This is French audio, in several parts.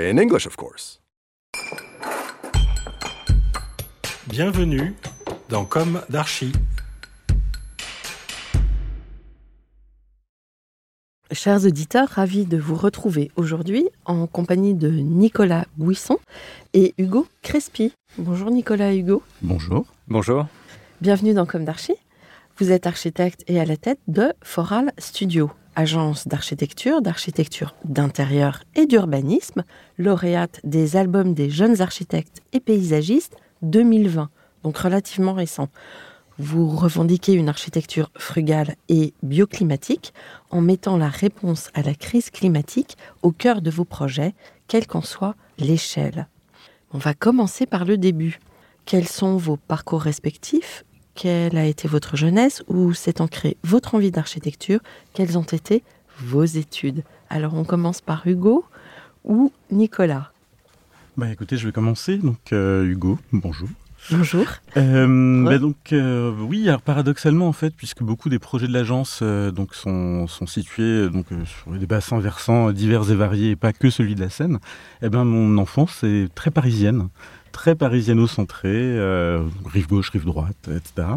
In English, of course. Bienvenue dans Comme d'Archi. Chers auditeurs, ravis de vous retrouver aujourd'hui en compagnie de Nicolas Buisson et Hugo Crespi. Bonjour Nicolas et Hugo. Bonjour. Bonjour. Bienvenue dans Comme d'Archi. Vous êtes architecte et à la tête de Foral Studio, agence d'architecture, d'architecture d'intérieur et d'urbanisme, lauréate des albums des jeunes architectes et paysagistes 2020, donc relativement récent. Vous revendiquez une architecture frugale et bioclimatique en mettant la réponse à la crise climatique au cœur de vos projets, quelle qu'en soit l'échelle. On va commencer par le début. Quels sont vos parcours respectifs Quelle a été votre jeunesse Où s'est ancrée votre envie d'architecture Quelles ont été vos études? Alors on commence par Hugo ou Nicolas? Bah écoutez, je vais commencer. Donc euh, Hugo, bonjour. Bonjour. Euh, Ouais. bah, donc euh, oui, alors paradoxalement en fait, puisque beaucoup des projets de l'agence donc sont, sont situés donc sur des bassins versants divers et variés, et pas que celui de la Seine. Eh ben mon enfance est très parisienne, très parisiano-centrée, euh, rive gauche, rive droite, etc.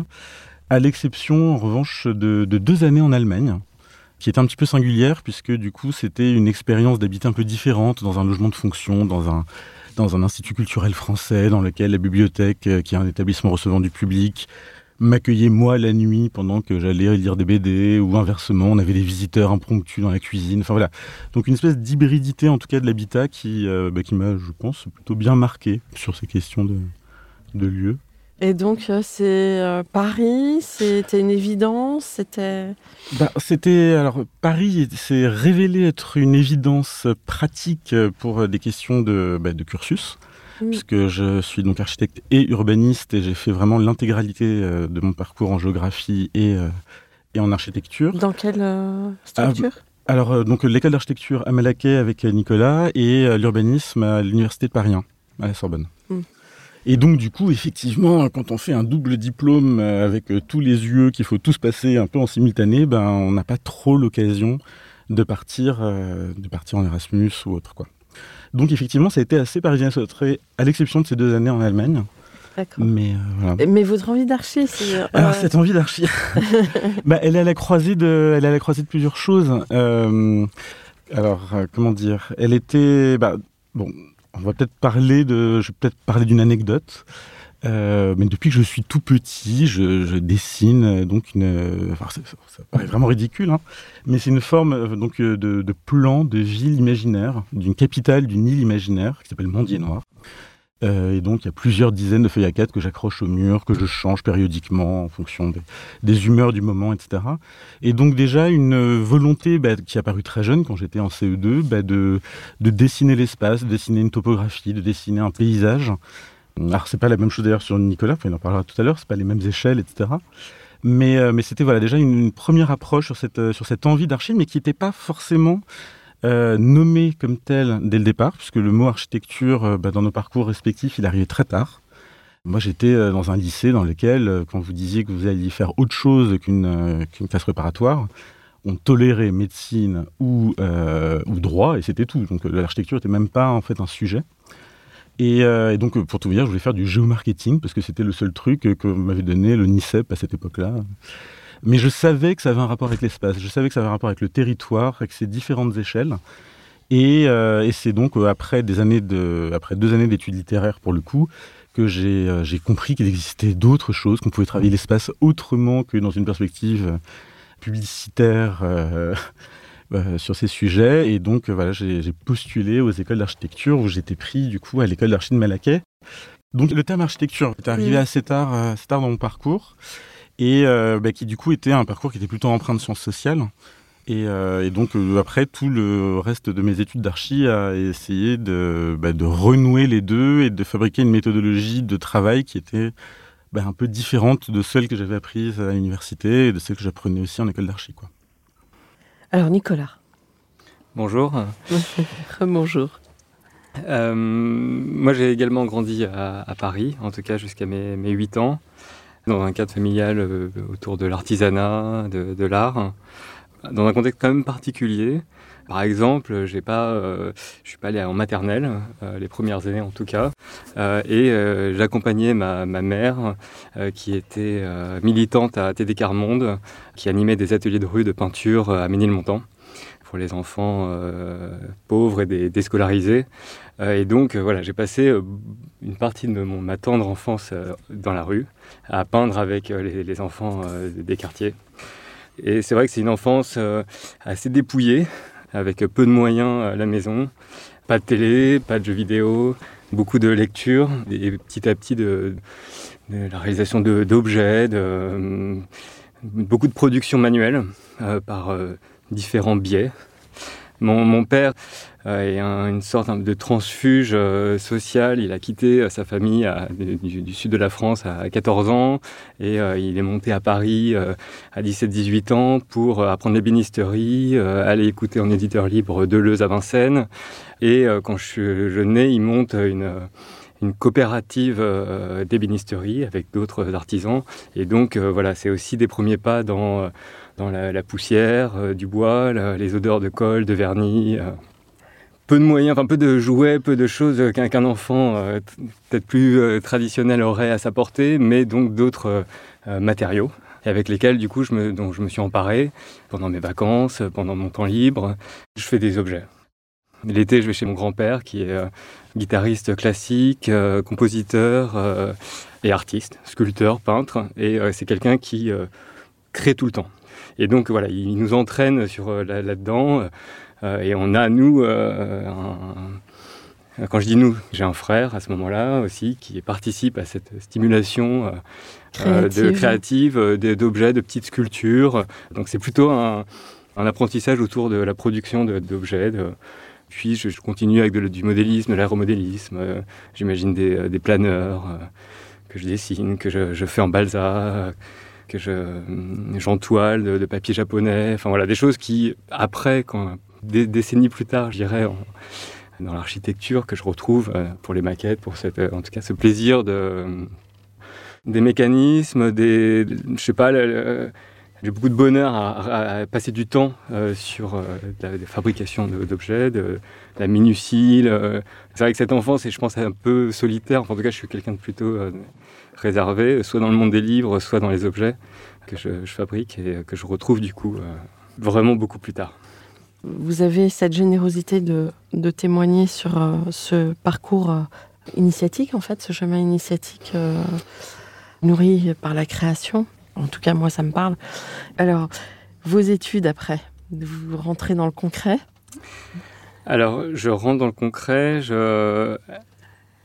À l'exception en revanche de, de deux années en Allemagne qui était un petit peu singulière puisque du coup c'était une expérience d'habiter un peu différente dans un logement de fonction, dans un dans un institut culturel français dans lequel la bibliothèque, euh, qui est un établissement recevant du public, m'accueillait moi la nuit pendant que j'allais lire des BD ou inversement, on avait des visiteurs impromptus dans la cuisine. Enfin voilà, donc une espèce d'hybridité en tout cas de l'habitat qui, euh, bah, qui m'a, je pense, plutôt bien marqué sur ces questions de, de lieu. Et donc euh, c'est euh, Paris, c'était une évidence, c'était... Bah, c'était alors Paris s'est révélé être une évidence pratique pour des questions de, bah, de cursus, Puisque je suis donc architecte et urbaniste et j'ai fait vraiment l'intégralité euh, de mon parcours en géographie et, euh, et en architecture. Dans quelle euh, structure? Alors donc l'école d'architecture à Malaquais avec Nicolas et l'urbanisme à l'université de Paris 1, à la Sorbonne. Mm. Et donc du coup, effectivement, quand on fait un double diplôme avec tous les UE qu'il faut tous passer un peu en simultané, ben on n'a pas trop l'occasion de partir, euh, de partir en Erasmus ou autre quoi. Donc effectivement, ça a été assez parisien sautré, à l'exception de ces deux années en Allemagne. D'accord. Mais euh, voilà. Mais votre envie d'archi, c'est... euh, Alors cette envie d'archi, bah, elle est à la croisée de, elle est à la croisée de plusieurs choses. Euh, alors euh, comment dire, elle était, bah, bon, on va peut-être parler de, je vais peut-être parler d'une anecdote. Euh, mais depuis que je suis tout petit, je, je dessine euh, donc une, euh, enfin, ça, ça paraît vraiment ridicule, hein, mais c'est une forme donc de, de plan de ville imaginaire, d'une capitale, d'une île imaginaire qui s'appelle Mandier Noir. Euh, et donc, il y a plusieurs dizaines de feuilles à quatre que j'accroche au mur, que je change périodiquement en fonction des, des humeurs du moment, etc. Et donc, déjà, une volonté bah, qui a paru très jeune quand j'étais en CE2, bah, de, de dessiner l'espace, de dessiner une topographie, de dessiner un paysage. Alors, c'est pas la même chose d'ailleurs sur Nicolas, il en parlera tout à l'heure, c'est pas les mêmes échelles, etc. Mais, euh, mais c'était voilà, déjà une, première approche sur cette, euh, sur cette envie d'archi, mais qui n'était pas forcément euh, nommé comme tel dès le départ, puisque le mot architecture, bah, dans nos parcours respectifs, il arrivait très tard. Moi, j'étais dans un lycée dans lequel, quand vous disiez que vous alliez faire autre chose qu'une qu'une classe préparatoire, on tolérait médecine ou, ou droit, et c'était tout. Donc l'architecture n'était même pas en fait un sujet. Et, euh, et donc, euh, pour tout vous dire, je voulais faire du géomarketing, parce que c'était le seul truc euh, que m'avait donné le NICEP à cette époque-là. Mais je savais que ça avait un rapport avec l'espace, je savais que ça avait un rapport avec le territoire, avec ses différentes échelles. Et, c'est donc après, des années de, après deux années d'études littéraires pour le coup, que j'ai compris qu'il existait d'autres choses, qu'on pouvait travailler l'espace autrement que dans une perspective publicitaire euh, sur ces sujets. Et donc euh, voilà, j'ai postulé aux écoles d'architecture où j'étais pris du coup à l'école d'archi de Malaquais. Donc le terme architecture est arrivé Mhm. assez tard, euh, assez tard dans mon parcours et bah, qui du coup était un parcours qui était plutôt empreint de sciences sociales. Et, euh, et donc euh, après tout le reste de mes études d'archi a essayé de, bah, de renouer les deux et de fabriquer une méthodologie de travail qui était bah, un peu différente de celle que j'avais apprise à l'université et de celle que j'apprenais aussi en école d'archi. Alors Nicolas, Bonjour. bonjour. Euh, moi, j'ai également grandi à, à Paris, en tout cas jusqu'à mes, mes 8 ans, dans un cadre familial euh, autour de l'artisanat, de, de l'art, dans un contexte quand même particulier. Par exemple, j'ai pas, euh, je suis pas allé en maternelle, euh, les premières années en tout cas, euh, et j'accompagnais ma, mère, qui était militante à TD Carmonde, qui animait des ateliers de rue de peinture à Ménilmontant pour les enfants pauvres et des, déscolarisés. Et donc, voilà, j'ai passé une partie de ma tendre enfance dans la rue, à peindre avec les, enfants des quartiers. Et c'est vrai que c'est une enfance assez dépouillée, avec peu de moyens à la maison, pas de télé, pas de jeux vidéo, beaucoup de lecture, et petit à petit de, la réalisation d'objets, de, euh, beaucoup de production manuelle euh, par euh, différents biais. Mon père euh, un- une sorte de transfuge euh, social. Il a quitté euh, sa famille du, sud de la France à 14 ans et il est monté à Paris à 17-18 ans pour apprendre l'ébénisterie, aller écouter en éditeur libre Deleuze à Vincennes. Et quand je, je nais, il monte une, coopérative d'ébénisterie avec d'autres artisans. Et donc voilà, c'est aussi des premiers pas dans, dans la, poussière, du bois, les odeurs de colle, de vernis. Euh. peu de moyens, enfin peu de jouets, peu de choses qu'un qu'un enfant euh, peut-être plus euh, traditionnel aurait à sa portée, mais donc d'autres euh, euh, matériaux et avec lesquels du coup je me, dont je me suis emparé pendant mes vacances, pendant mon temps libre. Je fais des objets. L'été, je vais chez mon grand-père qui est euh, guitariste classique, euh, compositeur euh, et artiste, sculpteur, peintre. Et euh, c'est quelqu'un qui euh, crée tout le temps. Et donc voilà, il nous entraîne sur euh, là- là-dedans. euh, et on a, nous, euh, un- quand je dis nous, j'ai un frère à ce moment-là aussi qui participe à cette stimulation euh, euh, de Créative. créative, euh, d'objets, de petites sculptures. Donc c'est plutôt un, un apprentissage autour de la production d'objets. Puis je, je continue avec de- du modélisme, de l'aéromodélisme. euh, J'imagine des, euh, des planeurs euh, que je dessine, que je, je fais en balsa, euh, que je j'entoile de, de papier japonais. Enfin voilà, des choses qui après, quand des décennies plus tard, je dirais, dans l'architecture, que je retrouve euh, pour les maquettes, pour euh, en tout cas ce plaisir de des mécanismes, des, je sais pas, j'ai beaucoup de bonheur à, passer du temps euh, sur euh, la, fabrication d'objets, de, la minutie. C'est vrai que cette enfance est, je pense, un peu solitaire. En tout cas, je suis quelqu'un de plutôt euh, réservé, soit dans le monde des livres, soit dans les objets que je, fabrique et que je retrouve du coup euh, vraiment beaucoup plus tard. Vous avez cette générosité de, de témoigner sur euh, ce parcours euh, initiatique, en fait, ce chemin initiatique euh, nourri par la création. En tout cas, moi, ça me parle. Alors, vos études après, vous rentrez dans le concret? Alors, je rentre dans le concret. Je...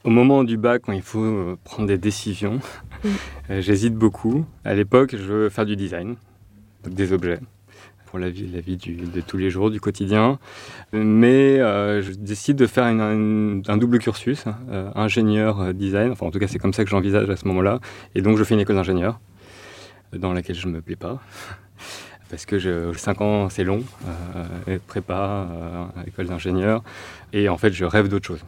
Au moment du bac, quand il faut prendre des décisions, j'hésite beaucoup. À l'époque, je veux faire du design, des objets, la vie, la vie du- de tous les jours, du quotidien. Mais euh, je décide de faire une- un double cursus, euh, ingénieur euh, design. Enfin, en tout cas, c'est comme ça que j'envisage à ce moment-là. Et donc, je fais une école d'ingénieur, dans laquelle je ne me plais pas. Parce que je, 5 ans, c'est long, euh, prépa, école d'ingénieur. Et en fait, je rêve d'autre chose.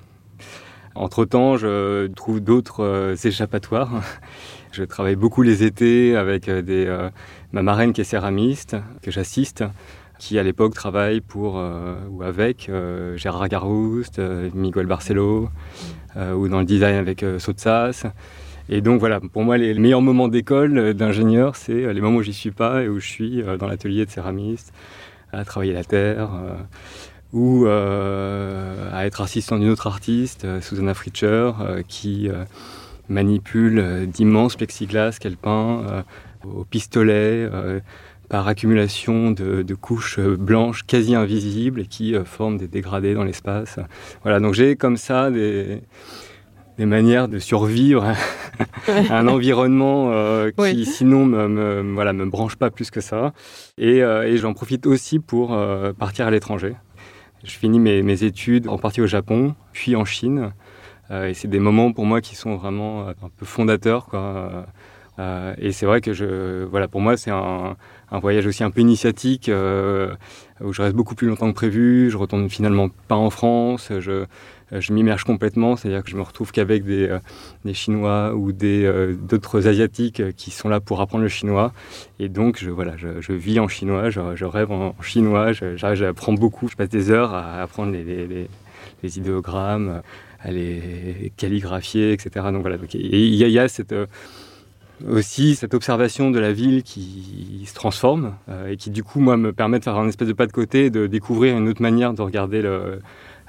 Entre-temps, je trouve d'autres échappatoires. Je travaille beaucoup les étés avec des, ma marraine qui est céramiste, que j'assiste, qui à l'époque travaille pour euh, ou avec euh, Gérard Garouste, euh, Miguel Barcelo, euh, ou dans le design avec Sotsas. Et donc voilà, pour moi, les meilleurs moments d'école d'ingénieur, c'est les moments où j'y suis pas et où je suis dans l'atelier de céramiste, à travailler la terre ou à être assistant d'une autre artiste, Susanna Fritcher, qui manipule d'immenses plexiglas qu'elle peint au pistolet par accumulation de, couches blanches quasi invisibles et qui euh, forment des dégradés dans l'espace. Voilà, donc j'ai comme ça des, des manières de survivre à un environnement euh, qui sinon me, me, voilà, me branche pas plus que ça. Et, euh, et j'en profite aussi pour partir à l'étranger. Je finis mes, mes, études en partie au Japon, puis en Chine. et c'est des moments pour moi qui sont vraiment un peu fondateurs. Quoi. Et c'est vrai que je, voilà, pour moi, c'est un, voyage aussi un peu initiatique euh, où je reste beaucoup plus longtemps que prévu. Je retourne finalement pas en France. Je, m'immerge complètement, c'est-à-dire que je me retrouve qu'avec des, euh, des, Chinois ou euh, d'autres asiatiques qui sont là pour apprendre le chinois. Et donc, je, voilà, je, je vis en chinois, je, je rêve en, chinois, j'apprends beaucoup. Je passe des heures à apprendre les, les, les, idéogrammes, à les calligraphier, etc. Donc voilà, il y, a cette aussi cette observation de la ville qui se transforme euh, et qui du coup moi me permet de faire un espèce de pas de côté et de découvrir une autre manière de regarder le,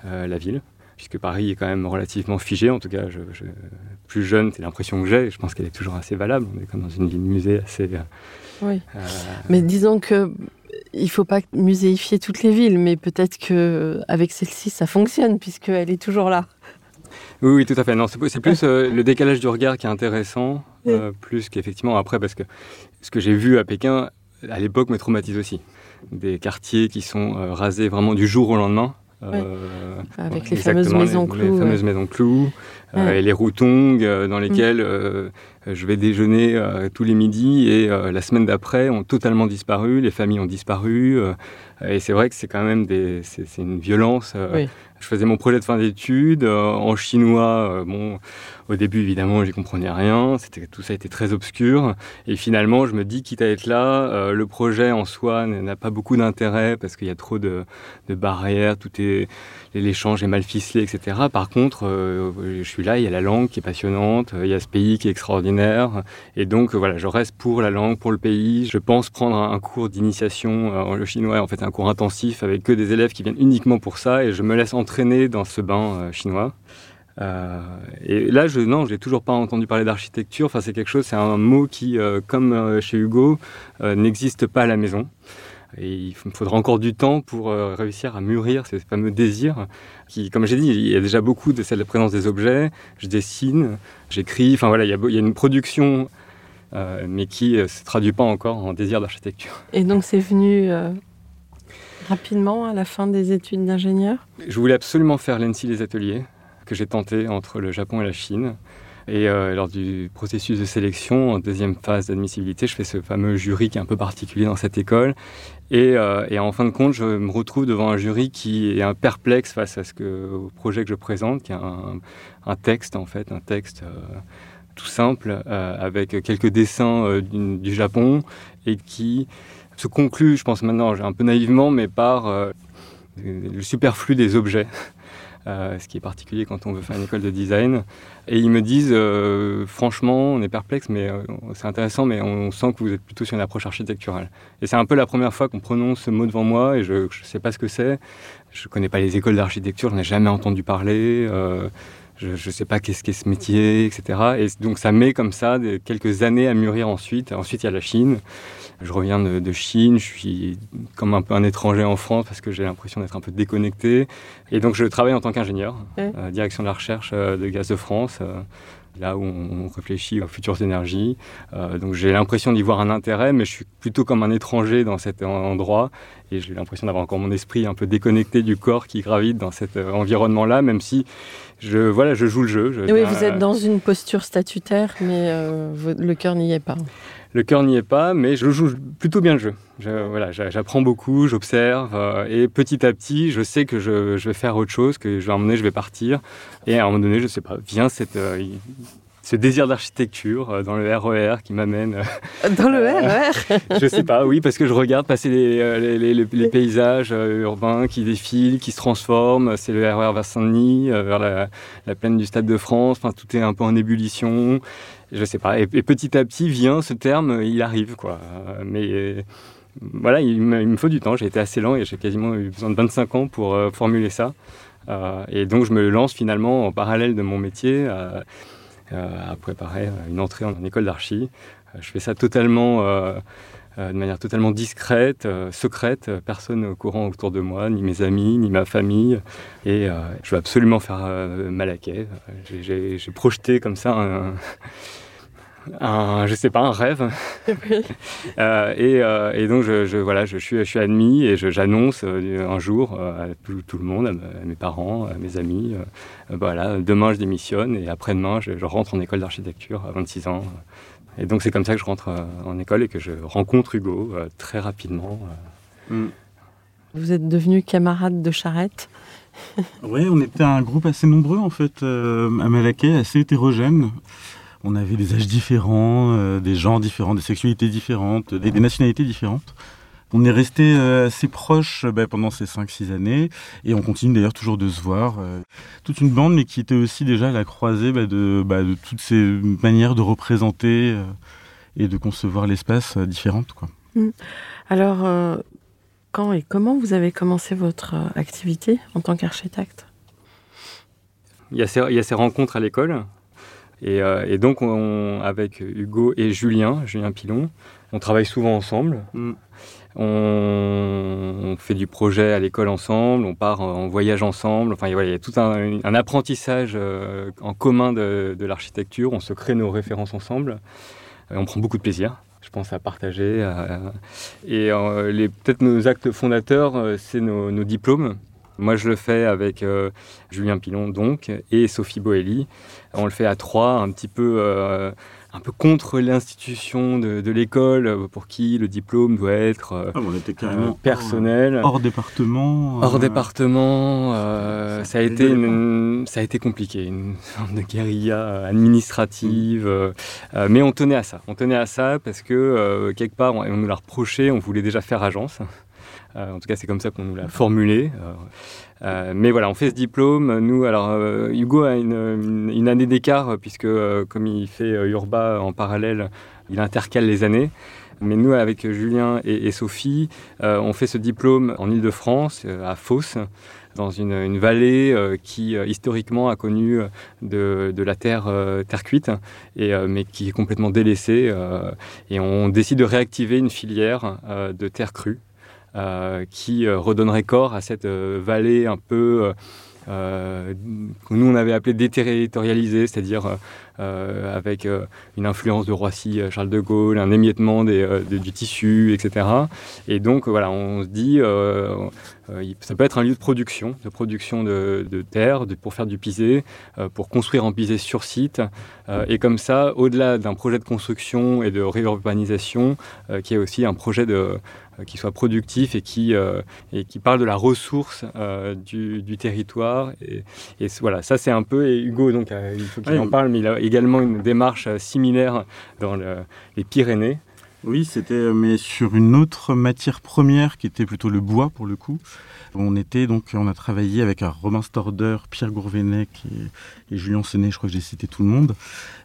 euh, la ville puisque Paris est quand même relativement figé. En tout cas je, plus jeune c'est l'impression que j'ai. Je pense qu'elle est toujours assez valable. On est comme dans une ville musée assez euh, oui. mais disons que il faut pas muséifier toutes les villes mais peut-être que avec celle-ci ça fonctionne puisqu'elle est toujours là oui, oui, tout à fait. Non, c'est plus euh, le décalage du regard qui est intéressant, euh, plus qu'effectivement après, parce que ce que j'ai vu à Pékin, à l'époque, me traumatise aussi. Des quartiers qui sont euh, rasés vraiment du jour au lendemain. Avec les fameuses maisons clous. Les fameuses maisons clous et les routongs dans lesquels mm. je vais déjeuner tous les midis et la semaine d'après ont totalement disparu, les familles ont disparu. Et c'est vrai que c'est quand même des, c'est, une violence. Je faisais mon projet de fin d'études euh, en chinois. Euh, bon, au début, évidemment, j'y comprenais rien. C'était tout ça était très obscur. Et finalement, je me dis, quitte à être là, euh, le projet en soi n'a pas beaucoup d'intérêt parce qu'il y a trop de, de barrières. Tout est l'échange est mal ficelé, etc. Par contre, je suis là. Il y a la langue qui est passionnante. Il y a ce pays qui est extraordinaire. Et donc, voilà, je reste pour la langue, pour le pays. Je pense prendre un, cours d'initiation en chinois. En fait, un cours intensif avec que des élèves qui viennent uniquement pour ça. Et je me laisse entraîné dans ce bain euh, chinois. Euh, et là, je non, j'ai toujours pas entendu parler d'architecture. Enfin, c'est quelque chose, c'est un mot qui, euh, comme chez Hugo, n'existe pas à la maison. Et il faudra encore du temps pour réussir à mûrir ces fameux désirs. Qui, comme j'ai dit, il y a déjà beaucoup de de présence des objets. Je dessine, j'écris. Enfin voilà, il y a une production, mais qui ne se traduit pas encore en désir d'architecture. Et donc, c'est venu rapidement à la fin des études d'ingénieur? Je voulais absolument faire l'ENSI les ateliers, que j'ai tenté entre le Japon et la Chine. Et euh, lors du processus de sélection, en deuxième phase d'admissibilité, je fais ce fameux jury qui est un peu particulier dans cette école. Et, euh, et, en fin de compte, je me retrouve devant un jury qui est un perplexe face à ce que, au projet que je présente, qui est un, un texte en fait, un texte euh, tout simple, avec quelques dessins du, du, Japon, et qui se conclut, je pense maintenant, un peu naïvement, mais par euh, le superflu des objets. Euh, ce qui est particulier quand on veut faire une école de design. Et ils me disent, euh, franchement, on est perplexe, mais c'est intéressant, mais on sent que vous êtes plutôt sur une approche architecturale. Et c'est un peu la première fois qu'on prononce ce mot devant moi, et je ne sais pas ce que c'est. Je ne connais pas les écoles d'architecture, je n'ai jamais entendu parler je ne sais pas qu'est-ce qu'est ce métier, etc. Et donc ça met comme ça quelques années à mûrir ensuite. Ensuite, il y a la Chine. Je reviens de, Chine, je suis comme un peu un étranger en France parce que j'ai l'impression d'être un peu déconnecté. Et donc je travaille en tant qu'ingénieur, euh, direction de la recherche euh, de Gaz de France. Euh, là où on réfléchit aux futures énergies. Euh, donc j'ai l'impression d'y voir un intérêt, mais je suis plutôt comme un étranger dans cet endroit et j'ai l'impression d'avoir encore mon esprit un peu déconnecté du corps qui gravite dans cet environnement-là, même si je, voilà, je joue le jeu. oui, vous êtes dans une posture statutaire, mais euh, le cœur n'y est pas le cœur n'y est pas, mais je joue plutôt bien le jeu. voilà, j'apprends beaucoup, j'observe, euh, et petit à petit, je sais que je, vais faire autre chose, que je vais emmener, je vais partir, et à un moment donné, je sais pas, vient cette, euh, ce désir d'architecture euh, dans le RER qui m'amène. Dans le RER je sais pas, oui, parce que je regarde passer les, les- les- les- les paysages urbains qui défilent, qui se transforment. C'est le RER vers Saint-Denis, vers la, la plaine du Stade de France. Enfin, tout est un peu en ébullition. Je sais pas. Et, et petit à petit vient ce terme, il arrive, quoi. Mais voilà, il me, faut du temps. J'ai été assez lent et j'ai quasiment eu besoin de 25 ans pour euh, formuler ça. Euh, et donc, je me lance finalement en parallèle de mon métier euh, à préparer une entrée en, en école d'archi. Je fais ça totalement, de manière totalement discrète, euh, secrète. Euh, Personne au courant autour de moi, ni mes amis, ni ma famille. Et euh, je veux absolument faire euh, Malaquais. Euh, j'ai- projeté comme ça un, un, je sais pas, un rêve. Euh, et, euh, et donc, je, je- voilà, je suis, je suis admis et j'annonce euh, un jour euh, à tout, tout le monde, à, me- à mes parents, à mes amis, euh, euh, voilà, demain je démissionne et après-demain je, je rentre en école d'architecture à 26 ans. Et donc, c'est comme ça que je rentre euh, en école et que je rencontre Hugo euh, très rapidement. euh. Vous êtes devenu camarade de charrette Oui, on était un groupe assez nombreux en fait euh, à Malaquais, assez hétérogène. On avait des âges différents, euh, des genres différents, des sexualités différentes, des, des nationalités différentes. On est resté euh, assez proches euh, bah, pendant ces 5-6 années et on continue d'ailleurs toujours de se voir. euh, toute une bande, mais qui était aussi déjà à la croisée bah, de, bah, de toutes ces manières de représenter et de concevoir l'espace différentes. Quoi. Alors, euh, quand et comment vous avez commencé votre activité en tant qu'architecte? Il y, a ces, il y a ces rencontres à l'école. Et, euh, et donc, on- avec Hugo et Julien, Julien Pilon, on travaille souvent ensemble. Mm. On, fait du projet à l'école ensemble, on part en voyage ensemble. Enfin, il y a tout un, apprentissage euh, en commun de, l'architecture. On se crée nos références ensemble. Euh, on prend beaucoup de plaisir. Je pense à partager. et euh, peut-être nos actes fondateurs, c'est nos, diplômes. Moi, je le fais avec Julien Pilon, donc, et Sophie Boelli. On le fait à trois, un petit peu, un peu contre l'institution de, de l'école, euh, pour qui le diplôme doit être euh, Ah, on était euh, personnel. hors département. Hors département, euh, ça ça, a été une- ça a été compliqué, une sorte de guérilla administrative, mais on tenait à ça. On tenait à ça parce que euh, quelque part, on, on nous l'a reproché, on voulait déjà faire agence. Euh, en tout cas, c'est comme ça qu'on nous l'a formulé. Euh, euh, mais voilà, on fait ce diplôme. Nous, alors, Hugo a une, année d'écart, puisque comme il fait Urba en parallèle, il intercale les années. Mais nous, avec Julien et, Sophie, on fait ce diplôme en Ile-de-France, à Fos, dans une, vallée qui historiquement a connu de, la terre, terre cuite, mais qui est complètement délaissée. et on décide de réactiver une filière de terre crue qui euh, redonnerait corps à cette euh, vallée un peu euh, euh, que nous on avait appelé déterritorialisée, c'est-à-dire euh, euh, avec euh, une influence de Roissy, euh, Charles de Gaulle, un émiettement euh, du tissu, etc. Et donc voilà, on se dit, euh, euh, ça peut être un lieu de production, de production de, de terre, pour faire du pisé, euh, pour construire en pisé sur site, euh, et comme ça, au-delà d'un projet de construction et de réurbanisation, euh, qui est aussi un projet de, euh, qui soit productif et qui, euh, et qui parle de la ressource euh, du, du territoire. Et, voilà, ça c'est un peu, et Hugo, donc, euh, il faut qu'il Ouais. en parle, mais il a également une démarche euh, similaire dans le- les Pyrénées. Oui, c'était euh, mais sur une autre matière première qui était plutôt le bois pour le coup. On était donc on a travaillé avec un Romain Storder, Pierre Gourvenec et, et Julien Senet, je crois que j'ai cité tout le monde,